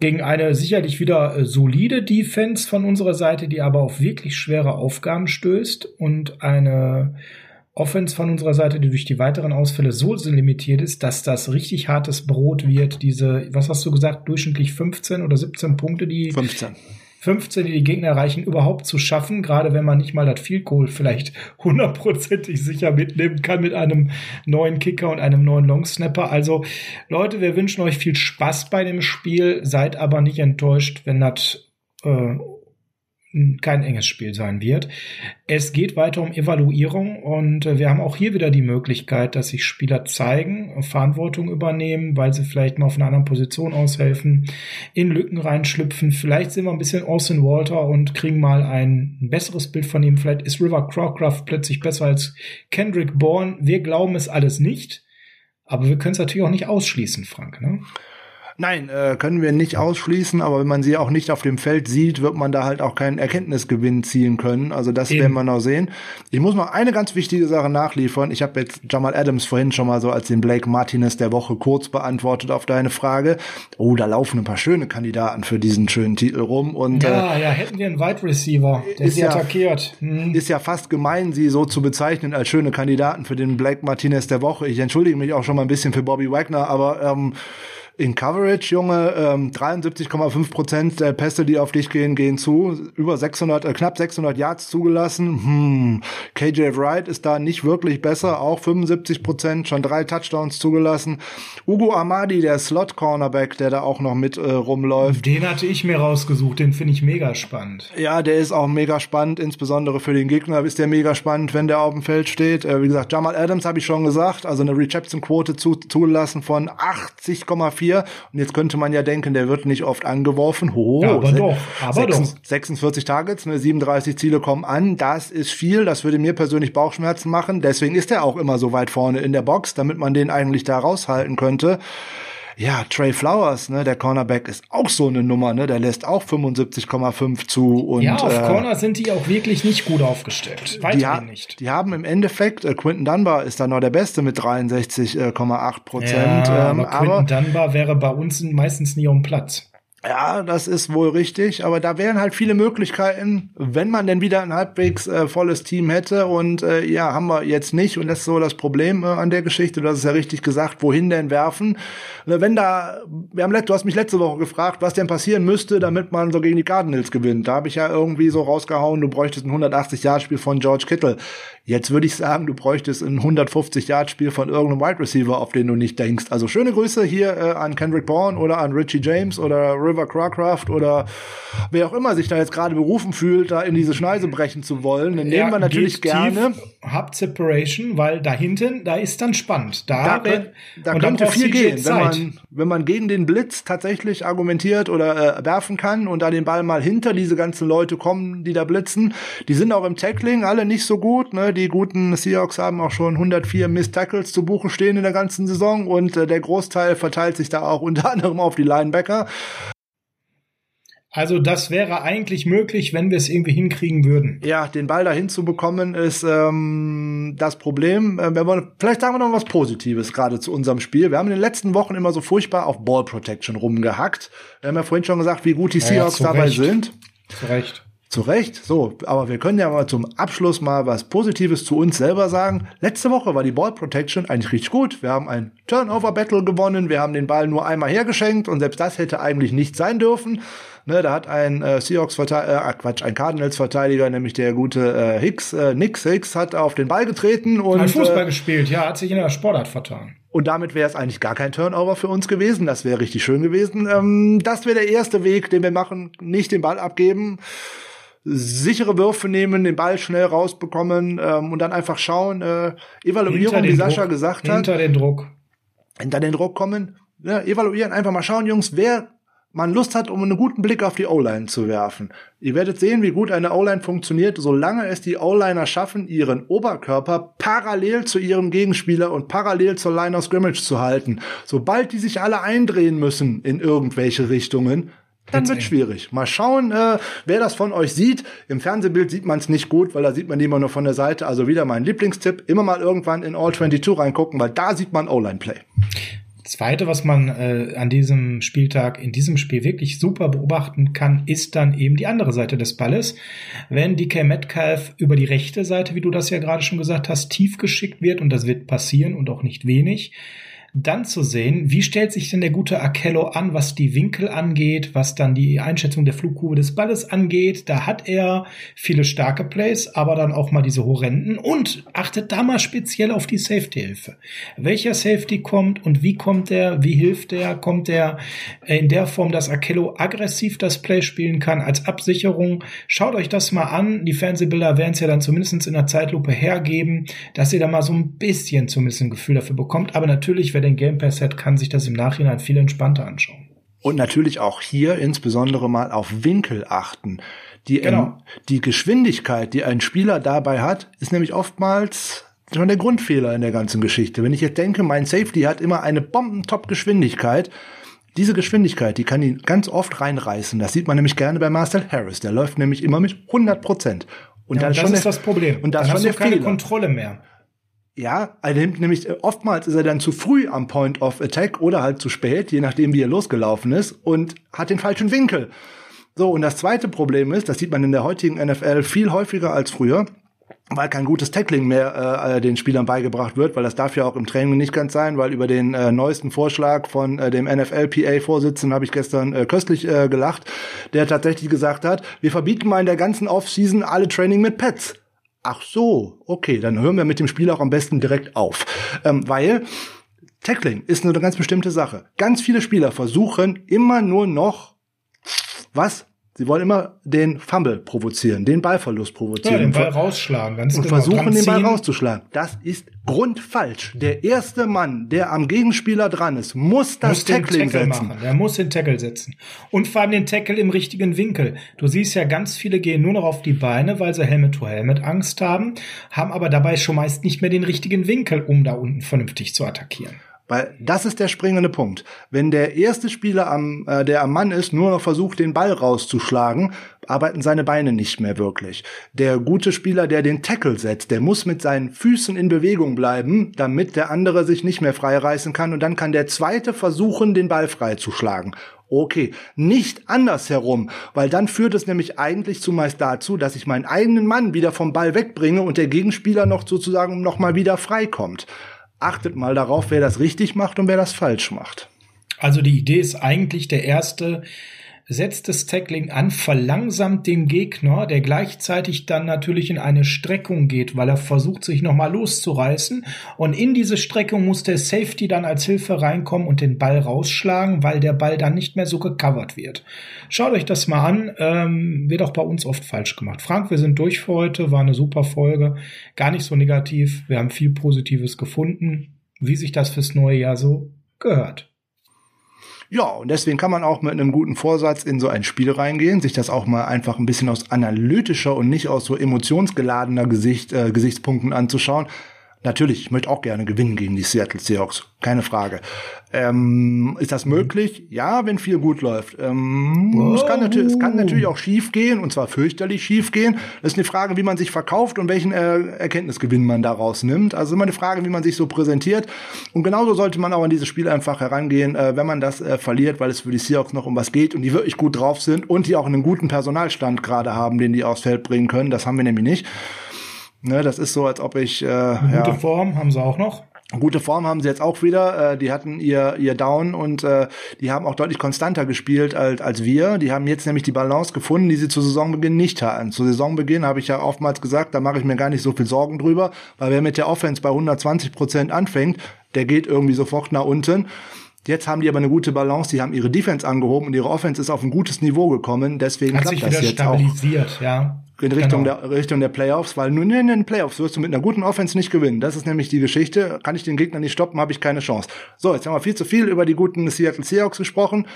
gegen eine sicherlich wieder äh, solide Defense von unserer Seite, die aber auf wirklich schwere Aufgaben stößt und eine Offense von unserer Seite, die durch die weiteren Ausfälle so limitiert ist, dass das richtig hartes Brot wird. Diese, was hast du gesagt, durchschnittlich 15 oder 17 Punkte, die 15. 15, die die Gegner erreichen, überhaupt zu schaffen, gerade wenn man nicht mal das Field Goal vielleicht hundertprozentig sicher mitnehmen kann mit einem neuen Kicker und einem neuen Long Snapper. Also Leute, wir wünschen euch viel Spaß bei dem Spiel, seid aber nicht enttäuscht, wenn das äh, kein enges Spiel sein wird. Es geht weiter um Evaluierung und äh, wir haben auch hier wieder die Möglichkeit, dass sich Spieler zeigen, Verantwortung übernehmen, weil sie vielleicht mal auf einer anderen Position aushelfen, in Lücken reinschlüpfen. Vielleicht sind wir ein bisschen Austin Walter und kriegen mal ein besseres Bild von ihm. Vielleicht ist River Crowcraft plötzlich besser als Kendrick Bourne. Wir glauben es alles nicht. Aber wir können es natürlich auch nicht ausschließen, Frank. Ne? Nein, äh, können wir nicht ausschließen, aber wenn man sie auch nicht auf dem Feld sieht, wird man da halt auch keinen Erkenntnisgewinn ziehen können. Also das Eben. werden wir noch sehen. Ich muss noch eine ganz wichtige Sache nachliefern. Ich habe jetzt Jamal Adams vorhin schon mal so als den Blake Martinez der Woche kurz beantwortet auf deine Frage. Oh, da laufen ein paar schöne Kandidaten für diesen schönen Titel rum. Und, ja, äh, ja, hätten wir einen Wide Receiver, der ist ja, attackiert. Hm. Ist ja fast gemein, sie so zu bezeichnen als schöne Kandidaten für den Blake Martinez der Woche. Ich entschuldige mich auch schon mal ein bisschen für Bobby Wagner, aber ähm, in Coverage, Junge, ähm, 73,5 Prozent der Pässe, die auf dich gehen, gehen zu. Über 600, äh, knapp 600 Yards zugelassen. Hm. KJ Wright ist da nicht wirklich besser, auch 75 Prozent, schon drei Touchdowns zugelassen. Ugo Amadi, der Slot-Cornerback, der da auch noch mit äh, rumläuft. Den hatte ich mir rausgesucht, den finde ich mega spannend. Ja, der ist auch mega spannend, insbesondere für den Gegner ist der mega spannend, wenn der auf dem Feld steht. Äh, wie gesagt, Jamal Adams habe ich schon gesagt, also eine Reception-Quote zu, zugelassen von 80,4 4. Und jetzt könnte man ja denken, der wird nicht oft angeworfen. Ho, ja, aber doch, aber 46, doch. 46 Targets, ne, 37 Ziele kommen an. Das ist viel. Das würde mir persönlich Bauchschmerzen machen. Deswegen ist er auch immer so weit vorne in der Box, damit man den eigentlich da raushalten könnte. Ja, Trey Flowers, ne, der Cornerback ist auch so eine Nummer, ne, der lässt auch 75,5 zu und Ja, auf äh, Corner sind die auch wirklich nicht gut aufgestellt. Weiterhin die nicht. Die haben im Endeffekt äh, Quinton Dunbar ist da noch der beste mit 63,8 Prozent, ja, ähm, aber Quinton Dunbar wäre bei uns meistens nie um Platz. Ja, das ist wohl richtig, aber da wären halt viele Möglichkeiten, wenn man denn wieder ein halbwegs äh, volles Team hätte und äh, ja, haben wir jetzt nicht und das ist so das Problem äh, an der Geschichte, hast es ja richtig gesagt, wohin denn werfen? Äh, wenn da, wir haben, du hast mich letzte Woche gefragt, was denn passieren müsste, damit man so gegen die Cardinals gewinnt. Da habe ich ja irgendwie so rausgehauen, du bräuchtest ein 180-Jahr-Spiel von George Kittle. Jetzt würde ich sagen, du bräuchtest ein 150-Yard-Spiel von irgendeinem Wide Receiver, auf den du nicht denkst. Also schöne Grüße hier äh, an Kendrick Bourne oder an Richie James oder River Cracraft oder wer auch immer sich da jetzt gerade berufen fühlt, da in diese Schneise brechen zu wollen. Dann nehmen wir natürlich gerne. Habt Separation, weil da hinten, da ist dann spannend. Da, da, da könnte viel gehen, wenn man, wenn man gegen den Blitz tatsächlich argumentiert oder äh, werfen kann und da den Ball mal hinter diese ganzen Leute kommen, die da blitzen. Die sind auch im Tackling alle nicht so gut. Ne? Die guten Seahawks haben auch schon 104 Miss Tackles zu Buche stehen in der ganzen Saison und äh, der Großteil verteilt sich da auch unter anderem auf die Linebacker. Also das wäre eigentlich möglich, wenn wir es irgendwie hinkriegen würden. Ja, den Ball dahin zu bekommen ist ähm, das Problem. Äh, wir wollen, vielleicht sagen wir noch was Positives gerade zu unserem Spiel. Wir haben in den letzten Wochen immer so furchtbar auf Ball Protection rumgehackt. Wir haben ja vorhin schon gesagt, wie gut die Seahawks ja, dabei Recht. sind. Zu Recht. Zu Recht, so, aber wir können ja mal zum Abschluss mal was Positives zu uns selber sagen. Letzte Woche war die Ball Protection eigentlich richtig gut. Wir haben ein Turnover Battle gewonnen, wir haben den Ball nur einmal hergeschenkt und selbst das hätte eigentlich nicht sein dürfen. Ne, da hat ein äh, Seahawks-Verteidiger, äh, Quatsch, ein Cardinals-Verteidiger, nämlich der gute äh, Hicks, äh, Nix Hicks, hat auf den Ball getreten und. Hat Fußball äh, gespielt, ja, hat sich in der Sportart vertan. Und damit wäre es eigentlich gar kein Turnover für uns gewesen. Das wäre richtig schön gewesen. Ähm, das wäre der erste Weg, den wir machen. Nicht den Ball abgeben sichere Würfe nehmen, den Ball schnell rausbekommen ähm, und dann einfach schauen, äh, Evaluierung, wie Sascha Druck, gesagt hat. Hinter den Druck. Hinter den Druck kommen. Ja, evaluieren, einfach mal schauen, Jungs, wer man Lust hat, um einen guten Blick auf die O-Line zu werfen. Ihr werdet sehen, wie gut eine O-Line funktioniert, solange es die O-Liner schaffen, ihren Oberkörper parallel zu ihrem Gegenspieler und parallel zur Line of Scrimmage zu halten. Sobald die sich alle eindrehen müssen in irgendwelche Richtungen, dann wird schwierig. Mal schauen, äh, wer das von euch sieht. Im Fernsehbild sieht man es nicht gut, weil da sieht man die immer nur von der Seite. Also wieder mein Lieblingstipp. Immer mal irgendwann in All 22 reingucken, weil da sieht man O-Line-Play. Zweite, was man äh, an diesem Spieltag, in diesem Spiel wirklich super beobachten kann, ist dann eben die andere Seite des Balles. Wenn DK Metcalf über die rechte Seite, wie du das ja gerade schon gesagt hast, tief geschickt wird, und das wird passieren und auch nicht wenig, dann zu sehen, wie stellt sich denn der gute Akello an, was die Winkel angeht, was dann die Einschätzung der Flugkurve des Balles angeht. Da hat er viele starke Plays, aber dann auch mal diese horrenden und achtet da mal speziell auf die Safety-Hilfe. Welcher Safety kommt und wie kommt der, wie hilft der, kommt der in der Form, dass Akello aggressiv das Play spielen kann als Absicherung. Schaut euch das mal an. Die Fernsehbilder werden es ja dann zumindest in der Zeitlupe hergeben, dass ihr da mal so ein bisschen zumindest ein Gefühl dafür bekommt. Aber natürlich, wer den Game Pass hat, kann sich das im Nachhinein viel entspannter anschauen. Und natürlich auch hier insbesondere mal auf Winkel achten. Die, genau. die Geschwindigkeit, die ein Spieler dabei hat, ist nämlich oftmals schon der Grundfehler in der ganzen Geschichte. Wenn ich jetzt denke, mein Safety hat immer eine Bombentop-Geschwindigkeit, diese Geschwindigkeit, die kann ihn ganz oft reinreißen. Das sieht man nämlich gerne bei Marcel Harris. Der läuft nämlich immer mit 100 Prozent. Und ja, dann das ist der, das Problem. Und das dann hast du keine Fehler. Kontrolle mehr. Ja, er nimmt nämlich äh, oftmals ist er dann zu früh am Point of Attack oder halt zu spät, je nachdem wie er losgelaufen ist und hat den falschen Winkel. So, und das zweite Problem ist, das sieht man in der heutigen NFL viel häufiger als früher, weil kein gutes Tackling mehr äh, den Spielern beigebracht wird, weil das darf ja auch im Training nicht ganz sein, weil über den äh, neuesten Vorschlag von äh, dem NFL-PA-Vorsitzenden habe ich gestern äh, köstlich äh, gelacht, der tatsächlich gesagt hat, wir verbieten mal in der ganzen Offseason alle Training mit Pets. Ach so, okay, dann hören wir mit dem Spiel auch am besten direkt auf. Ähm, weil Tackling ist nur eine ganz bestimmte Sache. Ganz viele Spieler versuchen immer nur noch was Sie wollen immer den Fumble provozieren, den Ballverlust provozieren. Ja, den Ball rausschlagen, ganz und genau. versuchen, den Ball rauszuschlagen. Das ist grundfalsch. Der erste Mann, der am Gegenspieler dran ist, muss das muss Tackling Tackle setzen. Machen. Der muss den Tackle setzen. Und vor allem den Tackle im richtigen Winkel. Du siehst ja, ganz viele gehen nur noch auf die Beine, weil sie Helmet-to-Helmet Angst haben, haben aber dabei schon meist nicht mehr den richtigen Winkel, um da unten vernünftig zu attackieren. Weil das ist der springende Punkt. Wenn der erste Spieler, am, äh, der am Mann ist, nur noch versucht, den Ball rauszuschlagen, arbeiten seine Beine nicht mehr wirklich. Der gute Spieler, der den Tackle setzt, der muss mit seinen Füßen in Bewegung bleiben, damit der andere sich nicht mehr freireißen kann. Und dann kann der zweite versuchen, den Ball freizuschlagen. Okay, nicht andersherum, weil dann führt es nämlich eigentlich zumeist dazu, dass ich meinen eigenen Mann wieder vom Ball wegbringe und der Gegenspieler noch sozusagen noch mal wieder freikommt achtet mal darauf, wer das richtig macht und wer das falsch macht. Also die Idee ist eigentlich der erste, setzt das Tackling an, verlangsamt den Gegner, der gleichzeitig dann natürlich in eine Streckung geht, weil er versucht, sich nochmal loszureißen. Und in diese Streckung muss der Safety dann als Hilfe reinkommen und den Ball rausschlagen, weil der Ball dann nicht mehr so gecovert wird. Schaut euch das mal an, ähm, wird auch bei uns oft falsch gemacht. Frank, wir sind durch für heute, war eine super Folge, gar nicht so negativ, wir haben viel Positives gefunden, wie sich das fürs neue Jahr so gehört. Ja, und deswegen kann man auch mit einem guten Vorsatz in so ein Spiel reingehen, sich das auch mal einfach ein bisschen aus analytischer und nicht aus so emotionsgeladener Gesicht, äh, Gesichtspunkten anzuschauen. Natürlich, ich möchte auch gerne gewinnen gegen die Seattle Seahawks, keine Frage. Ähm, ist das möglich? Ja, wenn viel gut läuft. Ähm, es, kann es kann natürlich auch schief gehen, und zwar fürchterlich schief gehen. Das ist eine Frage, wie man sich verkauft und welchen äh, Erkenntnisgewinn man daraus nimmt. Also immer eine Frage, wie man sich so präsentiert. Und genauso sollte man auch an dieses Spiel einfach herangehen, äh, wenn man das äh, verliert, weil es für die Seahawks noch um was geht und die wirklich gut drauf sind und die auch einen guten Personalstand gerade haben, den die aufs Feld bringen können. Das haben wir nämlich nicht. Ne, das ist so, als ob ich. Äh, Eine gute ja, Form haben sie auch noch. Gute Form haben sie jetzt auch wieder. Äh, die hatten ihr, ihr Down und äh, die haben auch deutlich konstanter gespielt als, als wir. Die haben jetzt nämlich die Balance gefunden, die sie zu Saisonbeginn nicht hatten. Zu Saisonbeginn habe ich ja oftmals gesagt, da mache ich mir gar nicht so viel Sorgen drüber, weil wer mit der Offense bei 120 Prozent anfängt, der geht irgendwie sofort nach unten. Jetzt haben die aber eine gute Balance, die haben ihre Defense angehoben und ihre Offense ist auf ein gutes Niveau gekommen. Deswegen Hat klappt das jetzt stabilisiert, auch. ja in Richtung, genau. der, Richtung der Playoffs, weil nur in den Playoffs wirst du mit einer guten Offense nicht gewinnen. Das ist nämlich die Geschichte. Kann ich den Gegner nicht stoppen, habe ich keine Chance. So, jetzt haben wir viel zu viel über die guten Seattle Seahawks gesprochen.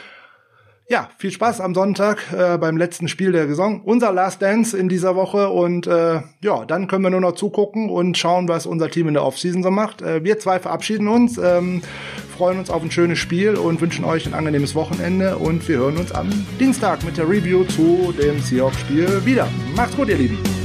Ja, viel Spaß am Sonntag äh, beim letzten Spiel der Saison. Unser Last Dance in dieser Woche und äh, ja, dann können wir nur noch zugucken und schauen, was unser Team in der Offseason so macht. Äh, wir zwei verabschieden uns, ähm, freuen uns auf ein schönes Spiel und wünschen euch ein angenehmes Wochenende und wir hören uns am Dienstag mit der Review zu dem Seahawks-Spiel wieder. Macht's gut, ihr Lieben.